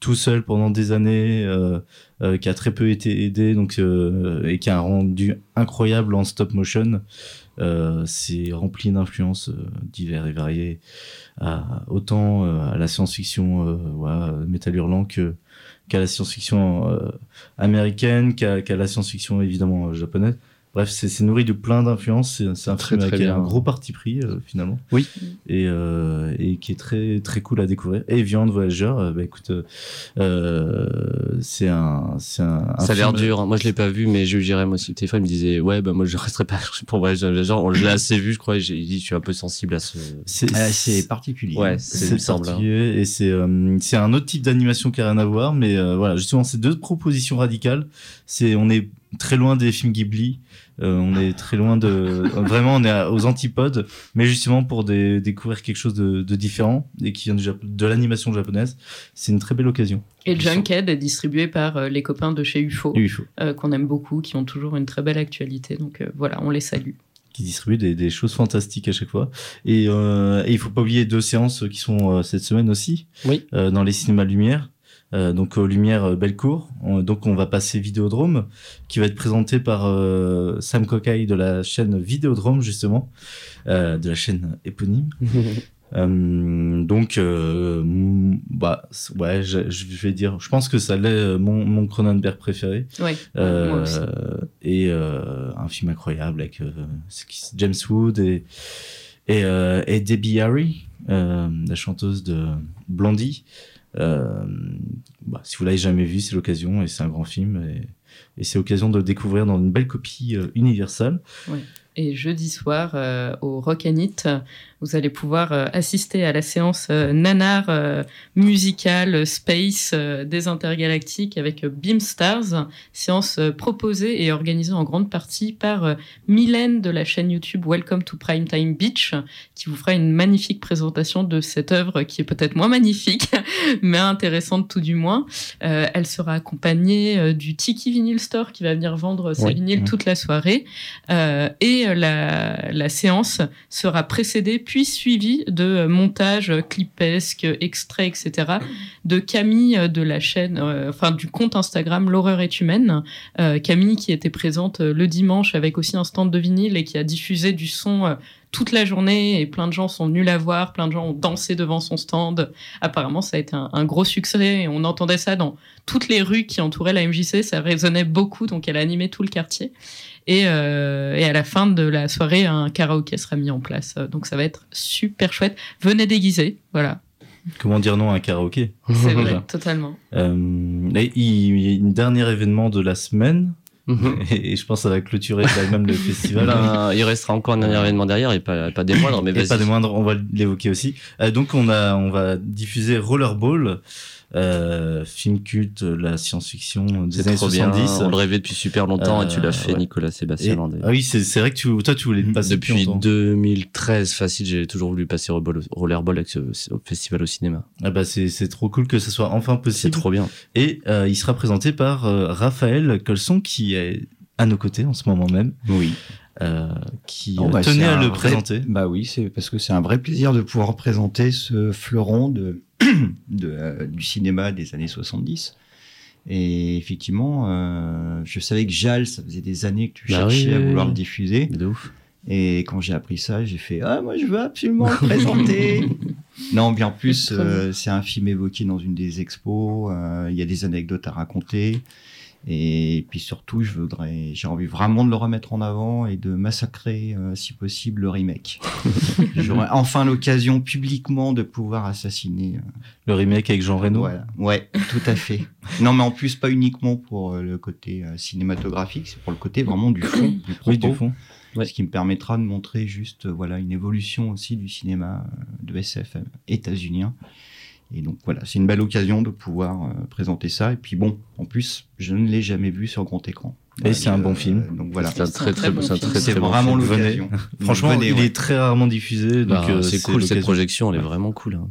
tout seul pendant des années, euh, euh, qui a très peu été aidé, donc euh, et qui a un rendu incroyable en stop motion. C'est rempli d'influences diverses et variées, autant à la science-fiction, voilà, Métal Hurlant que qu'à la science-fiction américaine, qu'à la science-fiction évidemment japonaise. Bref, c'est c'est nourri de plein d'influences. C'est un Très, film très qui a un gros parti pris euh, finalement. Oui. Et, euh, et qui est très très cool à découvrir. Et Viande Voyageur, euh, bah écoute, euh, euh, c'est un c'est un, un ça a l'air dur. hein. Moi, je l'ai pas vu, mais j'ai eu Jérém aussi au téléphone. Il me disait, ouais, bah, moi, je resterai pas (laughs) pour vrai. Genre, je l'ai assez vu, je crois. J'ai dit, je suis un peu sensible à ce. C'est Ah, c'est particulier. Ouais, c'est hein. particulier et c'est euh, c'est un autre type d'animation qui a rien à voir mais euh, voilà justement c'est deux propositions radicales c'est on est très loin des films Ghibli euh, on est très loin de vraiment on est à- aux antipodes mais justement pour des- découvrir quelque chose de, de différent et qui vient du Jap- de l'animation japonaise c'est une très belle occasion Et Junkhead est distribué par euh, les copains de chez UFO, euh, qu'on aime beaucoup, qui ont toujours une très belle actualité. Donc euh, voilà, on les salue. qui distribue des, des choses fantastiques à chaque fois. Et, euh, et il faut pas oublier deux séances qui sont euh, cette semaine aussi, Oui. euh, dans les cinémas Lumière. Euh, donc aux Lumière euh, Bellecour. On- donc on va passer Vidéodrome, qui va être présenté par euh, Sam Cocaille de la chaîne Vidéodrome justement, euh, de la chaîne éponyme. (laughs) Euh, donc, euh, bah, ouais, je, je vais dire, je pense que ça l'est euh, mon, mon Cronenberg préféré. Ouais, Euh, moi aussi. et euh, un film incroyable avec euh, James Wood et et, euh, et Debbie Harry, euh, la chanteuse de Blondie. Euh, bah, si vous l'avez jamais vu, c'est l'occasion et c'est un grand film et, et c'est l'occasion de le découvrir dans une belle copie euh, Universal. Et jeudi soir, euh, au Rockanit, vous allez pouvoir euh, assister à la séance euh, nanar euh, musicale space des intergalactiques avec euh, Beamstars, séance proposée et organisée en grande partie par Mylène de la chaîne YouTube Welcome to Primetime Beach, qui vous fera une magnifique présentation de cette œuvre qui est peut-être moins magnifique, (laughs) mais intéressante tout du moins. Elle sera accompagnée du Tiki Vinyl Store qui va venir vendre ses Oui. vinyles toute la soirée. Et la, séance sera précédée puis suivie de montages clipesques, extraits, etc. de Camille euh, de la chaîne, euh, enfin du compte Instagram L'horreur est humaine. Euh, Camille qui était présente le dimanche avec aussi un stand de vinyle et qui a diffusé du son toute la journée et plein de gens sont venus la voir, plein de gens ont dansé devant son stand. Apparemment, ça a été un, un gros succès et on entendait ça dans toutes les rues qui entouraient la MJC, ça résonnait beaucoup, donc elle a animé tout le quartier. Et, euh, et à la fin de la soirée, un karaoké sera mis en place. Donc ça va être super chouette. Venez déguiser, voilà. Comment dire non à un karaoké? C'est vrai, totalement. Euh, il y a une dernier événement de la semaine, Mhm. et je pense que ça va clôturer même le (laughs) festival. Ben, il restera encore un dernier événement derrière et pas, pas des moindres, mais Et pas des moindres, on va l'évoquer aussi. Euh, donc on a, on va diffuser Rollerball, euh, film culte, la science-fiction des C'est années trop bien. 70. On le rêvait depuis super longtemps et tu l'as Euh, fait, ouais. Nicolas Sébastien Et- Landais. ah oui, c'est c'est vrai que tu, toi tu voulais passer Depuis longtemps. 2013, facile, j'ai toujours voulu passer Rollerball Rollerball avec ce, ce festival au cinéma. Ah bah c'est c'est trop cool que ce soit enfin C'est possible. trop bien. Et euh, il sera présenté par euh, Raphaël Colson qui est à nos côtés en ce moment même, Oui. euh, qui Oh, euh, bah, tenait c'est à le vrai- présenter. Bah oui, c'est parce que c'est un vrai plaisir de pouvoir présenter ce fleuron de, (coughs) de, euh, du cinéma des années 70. Et effectivement, euh, je savais que Jal, ça faisait des années que tu Bah cherchais oui, à vouloir oui. le diffuser. De ouf. Et quand j'ai appris ça, j'ai fait Ah, moi, je veux absolument le (laughs) présenter. non, bien plus, euh, c'est un film évoqué dans une des expos. Il y a des anecdotes à raconter. Et puis surtout, je voudrais, j'ai envie vraiment de le remettre en avant et de massacrer, euh, si possible, le remake. (laughs) J'aurai enfin l'occasion publiquement de pouvoir assassiner. euh, Le remake avec Jean Reno. voilà. Ouais, tout à fait. Non, mais en plus, pas uniquement pour euh, le côté euh, cinématographique, c'est pour le côté vraiment du fond, du propos. Oui, du fond. Ouais. Ce qui me permettra de montrer juste euh, voilà une évolution aussi du cinéma euh, de SF euh, états-unien. Et donc voilà, c'est une belle occasion de pouvoir euh, présenter ça. Et puis bon, en plus, je ne l'ai jamais vu sur grand écran. Et c'est un bon Euh, film. Donc voilà, C'est un très très bon, film. c'est vraiment l'occasion. Franchement, Donc, venez, il ouais. est très rarement diffusé. Donc Bah, euh, c'est cool cette projection, elle est vraiment cool. hein.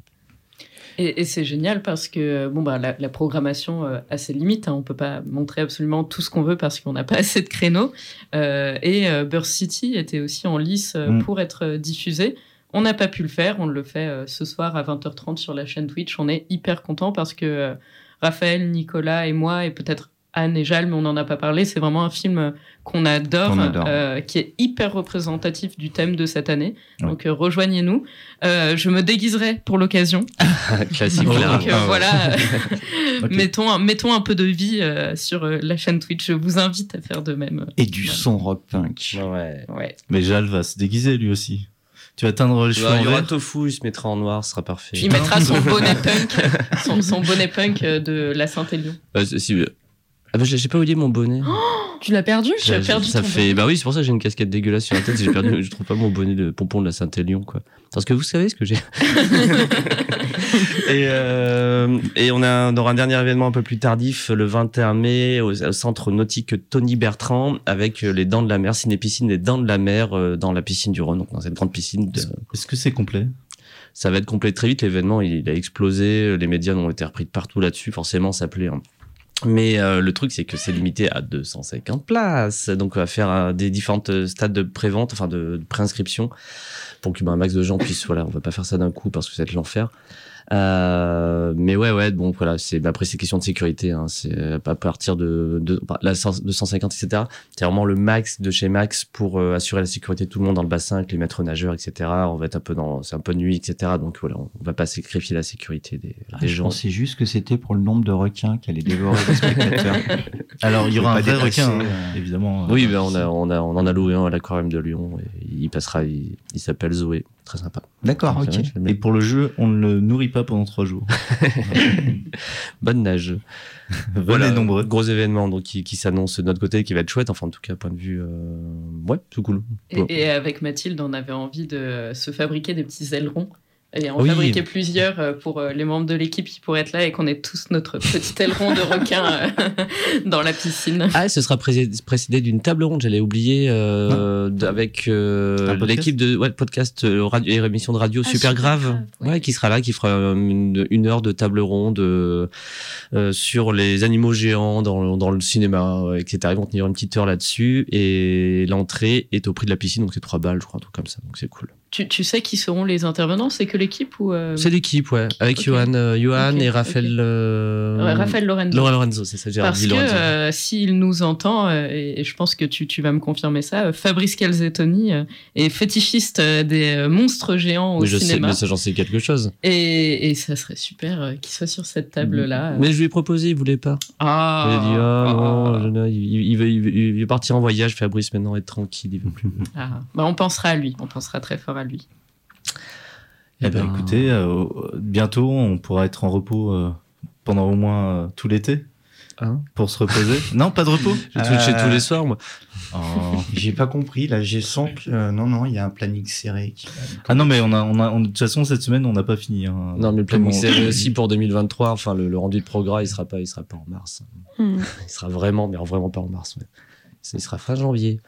Et, et c'est génial parce que bon bah la, la programmation euh, a ses limites. Hein, on peut pas montrer absolument tout ce qu'on veut parce qu'on n'a pas (laughs) assez de créneaux. Euh, et euh, Burst City était aussi en lice euh, Mm. pour être euh, diffusé. On n'a pas pu le faire. On le fait euh, ce soir à 20h30 sur la chaîne Twitch. On est hyper content parce que euh, Raphaël, Nicolas et moi et peut-être Anne et Jal, mais on n'en a pas parlé. C'est vraiment un film euh, qu'on adore, euh, qui est hyper représentatif du thème de cette année. Ouais. Donc euh, rejoignez-nous. Euh, je me déguiserai pour l'occasion. (laughs) Classique. Donc euh, Ah voilà, (laughs) (laughs) mettons, un, mettons un peu de vie euh, sur euh, la chaîne Twitch. Je vous invite à faire de même. Et du son rock punk. Ouais. Ouais. Mais Jal va se déguiser lui aussi. Tu vas teindre les cheveux Bah, en il y aura. Tofu, il se mettra en noir, ce sera parfait. Il mettra son bonnet punk, (laughs) son, son bonnet punk de la Saint-Élion. Euh, si- Ah bah, j'ai pas oublié mon bonnet. (gasps) Tu l'as perdu? Tu as perdu ça ton fait bonnet. bah oui c'est pour ça que j'ai une casquette dégueulasse sur la tête j'ai perdu je trouve pas mon bonnet de pompon de la Saint-Élion quoi parce que vous savez ce que j'ai (laughs) et euh, et on, a, on aura un dernier événement un peu plus tardif le 21 mai au, au centre nautique Tony Bertrand avec euh, les dents de la mer ciné-piscine les dents de la mer euh, dans la piscine du Rhône donc dans cette grande piscine de- Est-ce que c'est complet? Ça va être complet très vite. L'événement, il, il a explosé. Les médias ont été repris de partout là-dessus. Forcément, ça plaît. hein. Mais euh, le truc, c'est que c'est limité à 250 places. Donc, on va faire euh, des différentes euh, stades de prévente, enfin de, de préinscription, pour que ben, un max de gens puissent. Voilà, on va pas faire ça d'un coup parce que être l'enfer. Euh, mais ouais, ouais, bon, voilà, c'est bah, après c'est question de sécurité. Hein, c'est euh, à partir de, de bah, la 100 250, etc. C'est vraiment le max de chez Max pour euh, assurer la sécurité de tout le monde dans le bassin, avec les maîtres nageurs, etc. On va être un peu dans, c'est un peu de nuit, etc. Donc voilà, on va pas sacrifier la sécurité des, Ah, des je gens. pensais juste que c'était pour le nombre de requins qui allaient dévorer les spectateurs. (laughs) Alors il y aura un vrai requin, hein, euh, évidemment. Oui, Euh, ben on a, on a, on en a loué un à l'aquarium de Lyon. Et il passera, il, il s'appelle Zoé, très sympa. D'accord, ok. Et pour le jeu, on ne le nourrit pas pendant trois jours. (laughs) Bonne nage. Venez nombreux. Gros événement donc qui, qui s'annonce de notre côté, qui va être chouette. Enfin, en tout cas, point de vue, euh, ouais, tout cool. Et, et avec Mathilde, on avait envie de se fabriquer des petits ailerons Et en Oui. fabriquer plusieurs euh, pour euh, les membres de l'équipe qui pourraient être là et qu'on ait tous notre petit (laughs) aileron de requin euh, (laughs) dans la piscine. Ah, ce sera pré- précédé d'une table ronde, j'allais oublier, euh, d- avec euh, l'équipe de ouais, podcast, radio, et émission de radio Ah, Super Super Grave, Grave, ouais. ouais. qui sera là, qui fera une, une heure de table ronde euh, sur les animaux géants dans, dans le cinéma, etc. Ils vont tenir une petite heure là-dessus et l'entrée est au prix de la piscine, donc c'est 3 balles, je crois, un truc comme ça, donc c'est cool. Tu, tu sais qui seront les intervenants? C'est que l'équipe ou euh, C'est l'équipe, ouais, avec. Johan, euh, Johan Ok, et Raphaël. ok. euh, ouais, Raphaël Lorenzo Laura Lorenzo, c'est ça, Parce dit que euh, s'il nous entend, euh, et, et je pense que tu, tu vas me confirmer ça, euh, Fabrice Calzettoni euh, est fétichiste euh, des euh, monstres géants au mais je sais, mais ça, j'en sais quelque chose. Et, et ça serait super euh, qu'il soit sur cette table-là. Mais je lui ai proposé, il voulait pas. Ah, Il a dit ah, non, je- non, il, il veut, il, veut, il veut partir en voyage, Fabrice maintenant être tranquille. Il veut plus. ah. Bah, on pensera à lui, on pensera très fort à lui. Eh ben, écoutez, euh, bientôt on pourra être en repos euh, pendant au moins euh, tout l'été Hein pour se reposer. (laughs) non, pas de repos. toucher Euh, tous les soirs, moi. Oh. (laughs) J'ai pas compris, là, j'ai sens que. euh, non, non, il y a un planning serré. Qui... Ah non, mais on a, on a, on- de toute façon cette semaine on n'a pas fini. hein. Non, mais le planning Comment- c'est (laughs) aussi pour 2023. Enfin, le, le rendu de progrès, il sera pas, il sera pas en mars. Hmm. Il sera vraiment, mais vraiment pas en mars. ouais. Il sera fin janvier.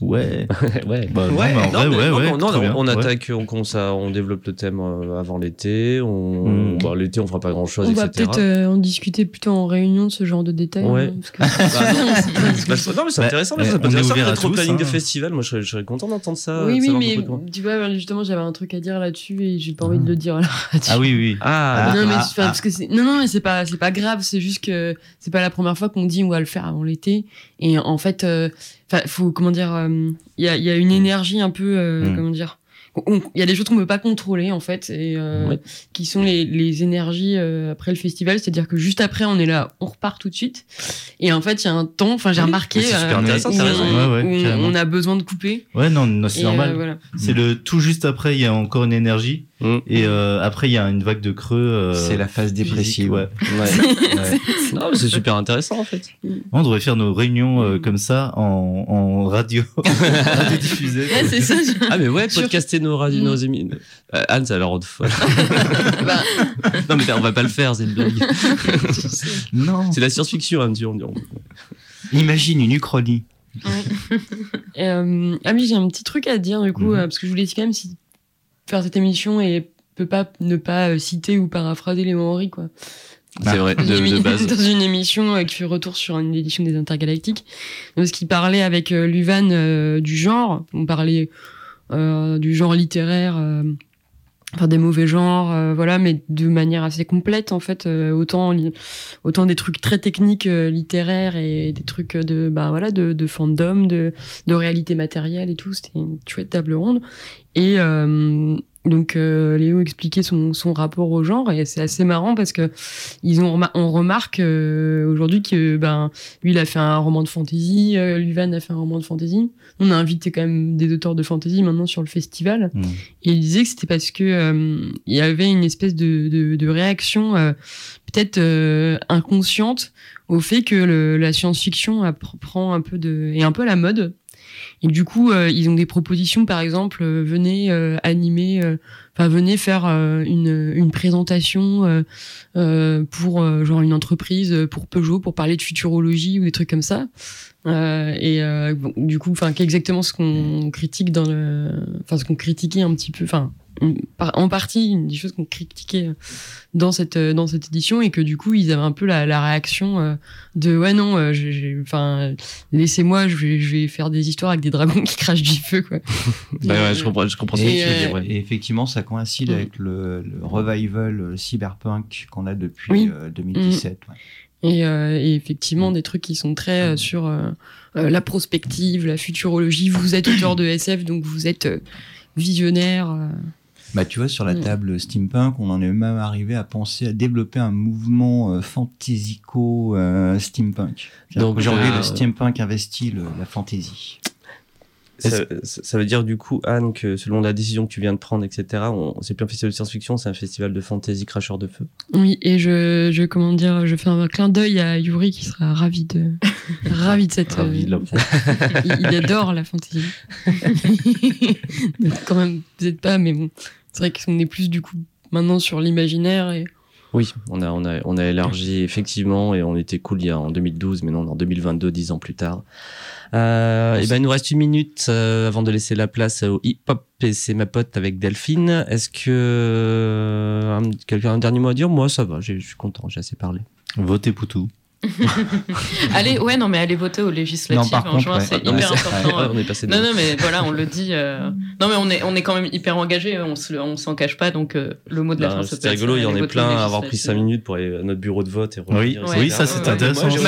(laughs) Ouais. ouais. Bah, non, Ouais. mais en Non, vrai, mais ouais, non, ouais. non, très on, Ouais. attaque, on, commence à- on développe le thème euh, avant l'été. On, Mm. bah, l'été, on fera pas grand chose, On va etc. peut-être euh, en discuter plutôt en réunion de ce genre de détails. Ouais. hein, parce que- Bah, non, (laughs) non, mais c'est Bah, intéressant. ça peut être être au planning de hein. festival. Moi, je serais, je serais content d'entendre ça. oui, de oui, mais tu vois, justement, j'avais un truc à dire là-dessus et j'ai pas envie de le dire à la radio. Ah oui, oui. Ah, non, mais ah, ah. parce que c'est non, non, mais c'est pas, c'est pas grave. C'est juste que c'est pas la première fois qu'on dit on va le faire avant l'été. Et en fait, euh, enfin, faut comment dire, euh, il y, a, il y a une énergie un peu, euh, Mm. comment dire. Il y a des choses qu'on peut pas contrôler en fait, et euh, Ouais. qui sont les, les énergies euh, après le festival. C'est-à-dire que juste après, on est là, on repart tout de suite. Et en fait, il y a un temps. Enfin, j'ai remarqué c'est euh, intéressant, où, on- Ouais, ouais, où carrément. on a besoin de couper. Ouais, non, non, c'est normal. voilà. C'est le tout juste après, il y a encore une énergie. Mm. Et euh, après, il y a une vague de creux. euh, C'est la phase dépressive. Ouais. ouais. (laughs) Ouais. (laughs) Non, mais c'est super intéressant en fait. On devrait faire nos réunions euh, Mm. comme ça en, en radio, (laughs) radio diffusée. Ouais, c'est ça. Ah, mais ouais, podcaster nos radios, Mm. nos émis. Euh, Anne, ça a l'air de folle. Bah, non, mais on va pas le faire, c'est une blague. Non. C'est la science-fiction, Anne, tu on, Imagine une uchronie. Euh, ah oui, j'ai un petit truc à dire du coup, euh, parce que je voulais quand même si- faire cette émission et peut pas ne pas euh, citer ou paraphraser les Henry quoi. C'est vrai, de, base. (laughs) Dans une émission euh, qui fait retour sur une édition des Intergalactiques, parce qu'il parlait avec euh, Luvan euh, du genre, on parlait euh, du genre littéraire. Enfin, des mauvais genres, euh, voilà, mais de manière assez complète, en fait. euh, autant, autant des trucs très techniques euh, littéraires et des trucs de, bah, voilà, de, de fandom, de, de réalité matérielle et tout. C'était une chouette table ronde. Et euh, donc, euh, Léo expliquait son, son rapport au genre et c'est assez marrant parce que ils ont, remar- on remarque euh, aujourd'hui que, ben, lui, il a fait un roman de fantasy, euh, Luvan a fait un roman de fantasy. On a invité quand même des auteurs de fantasy maintenant sur le festival. Mm. Et il disait que c'était parce que euh, il y avait une espèce de, de, de réaction euh, peut-être euh, inconsciente au fait que le, la science-fiction prend un peu de est un peu la mode. Et du coup, euh, ils ont des propositions, par exemple, euh, venez euh, animer, enfin venez faire une, une présentation pour genre une entreprise, pour Peugeot, pour parler de futurologie ou des trucs comme ça. Euh, et euh, bon, du coup, enfin, exactement ce qu'on critique dans le, enfin, ce qu'on critiquait un petit peu, enfin, en partie, une des choses qu'on critiquait dans cette euh, dans cette édition et que du coup, ils avaient un peu la, la réaction euh, de ouais non, euh, j'ai- j'ai- enfin, laissez-moi, je vais je vais faire des histoires avec des dragons (laughs) qui crachent du feu quoi. (laughs) Bah ouais, je comprends, je comprends ce que Et, tu veux euh, dire. ouais. Et effectivement, ça coïncide Mm. avec le, le revival euh, cyberpunk qu'on a depuis Oui. euh, 2017. ouais. Et, euh, et effectivement, des trucs qui sont très euh, sur euh, euh, la prospective, la futurologie. Vous êtes auteur de SF, donc vous êtes euh, visionnaire. euh. Bah, tu vois, sur la Mm. table steampunk, on en est même arrivé à penser à développer un mouvement euh, fantaisico euh, steampunk. Donc, aujourd'hui, euh, le steampunk investit le- la fantasy. Ça, veut dire du coup, Anne, que selon la décision que tu viens de prendre, etc., on, c'est plus un festival de science-fiction, c'est un festival de fantasy cracheur de feu? Oui, et je, je, comment dire, je fais un clin d'œil à Yuri qui sera ravi de, (laughs) ravi de cette. Ravi de euh, il, il adore la fantasy. (laughs) (laughs) Quand même, peut-être pas, mais bon, c'est vrai qu'on est plus du coup maintenant sur l'imaginaire et Oui, on a, on a, on a élargi effectivement et on était cool il y a en 2012, mais non, en 2022, dix ans plus tard. Euh, et ben, il nous reste une minute euh, avant de laisser la place au hip-hop et c'est ma pote avec Delphine. Est-ce que euh, un- quelqu'un a un dernier mot à dire? Moi, ça va, je suis content, j'ai assez parlé. Votez Poutou. (laughs) allez, ouais, non, mais allez voter aux législatives Non, par en contre, juin, ouais. c'est Non, mais hyper c'est- important. Ouais, on est passé de- Non, non, mais voilà, on le dit. euh, (laughs) Non, mais on est, on est quand même hyper engagé, on se, on s'en cache pas, donc euh, le mot de la Ben, fin, ça C'était rigolo, ça, il y en a plein à avoir pris 5 législatives. minutes pour aller à notre bureau de vote et Oui, Ouais. oui, ça ouais, intéressant. J'ai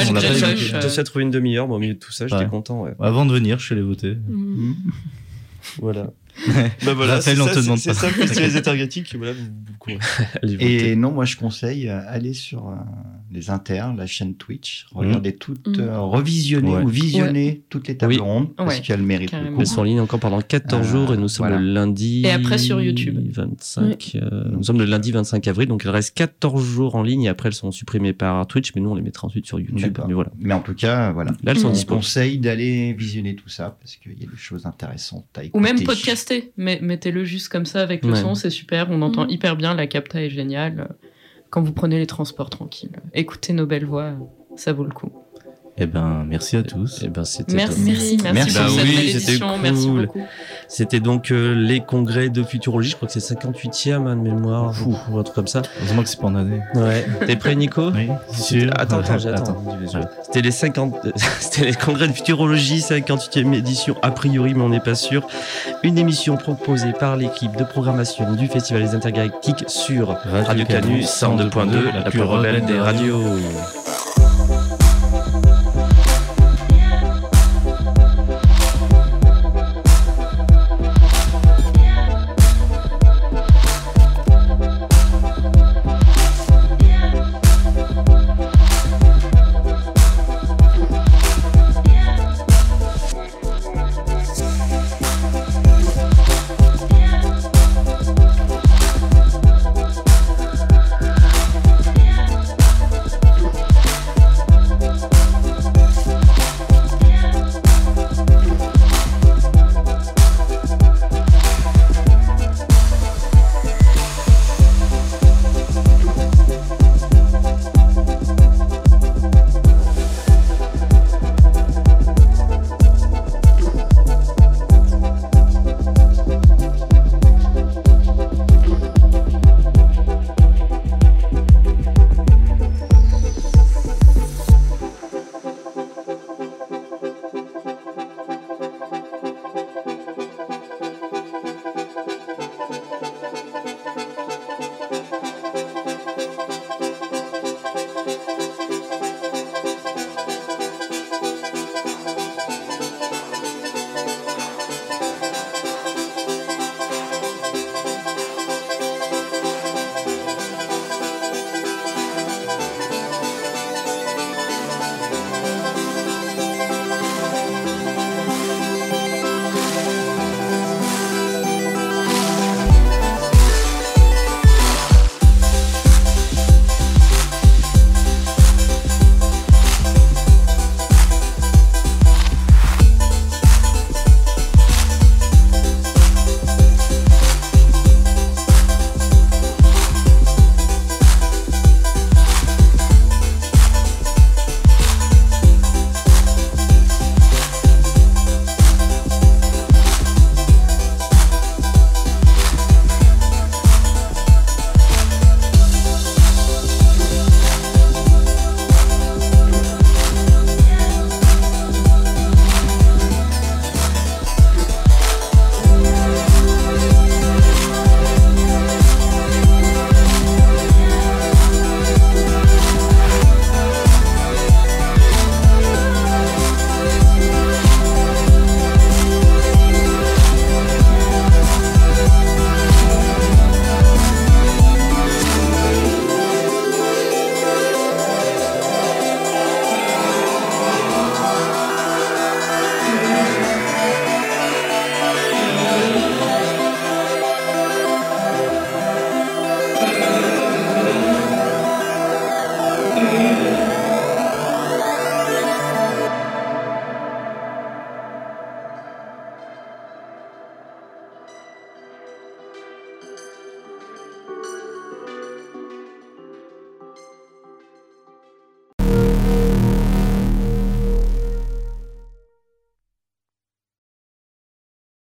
réussi à trouver une demi-heure, moi, au milieu de tout ça, j'étais content, ouais. Avant de venir, je suis allé voter. Mm. (laughs) Voilà. Bah voilà, Raphaël, c'est on ça, te demande c'est- pas. C'est ça le festival voilà, vous. Et non, moi je conseille, euh, allez sur euh, les inters, la chaîne Twitch, regardez toutes, Mm. euh, revisionner Ouais. ou visionner toutes les tables Oui. rondes, parce Ouais, qu'il y a le mérite. carrément. beaucoup. Elles sont en ligne encore pendant 14 Euh, jours et nous sommes voilà. le lundi. Et après sur YouTube. 25. euh, nous sommes le lundi 25 avril, donc il reste 14 jours en ligne et après elles sont supprimées par Twitch, mais nous on les mettra ensuite sur YouTube. Mais voilà. Mais en tout cas, voilà. Là elles sont Mm. On disponibles. conseille d'aller visionner tout ça, parce qu'il y a des choses intéressantes à écouter. Ou même mais mettez-le juste comme ça avec le Ouais. son, c'est super, on entend Mhm. hyper bien, la capta est géniale. Quand vous prenez les transports tranquilles, écoutez nos belles voix, ça vaut le coup. Eh ben, merci à tous. Et ben c'était Merci, merci, merci, Merci. pour Bah cette oui, c'était merci cool. beaucoup. C'était donc euh, les congrès de futurologie, je crois que c'est 58e hein, de mémoire ou, ou un truc comme ça. Heureusement que c'est pas en année. Ouais. T'es prêt Nico Oui, sûr. Attends, attends, j'attends. C'était les 50, (laughs) c'était les congrès de futurologie, 58e édition, a priori, mais on n'est pas sûr. Une émission proposée par l'équipe de programmation du Festival des Intergalactiques sur Radio Canu 102.2, la plus rebelle des radios.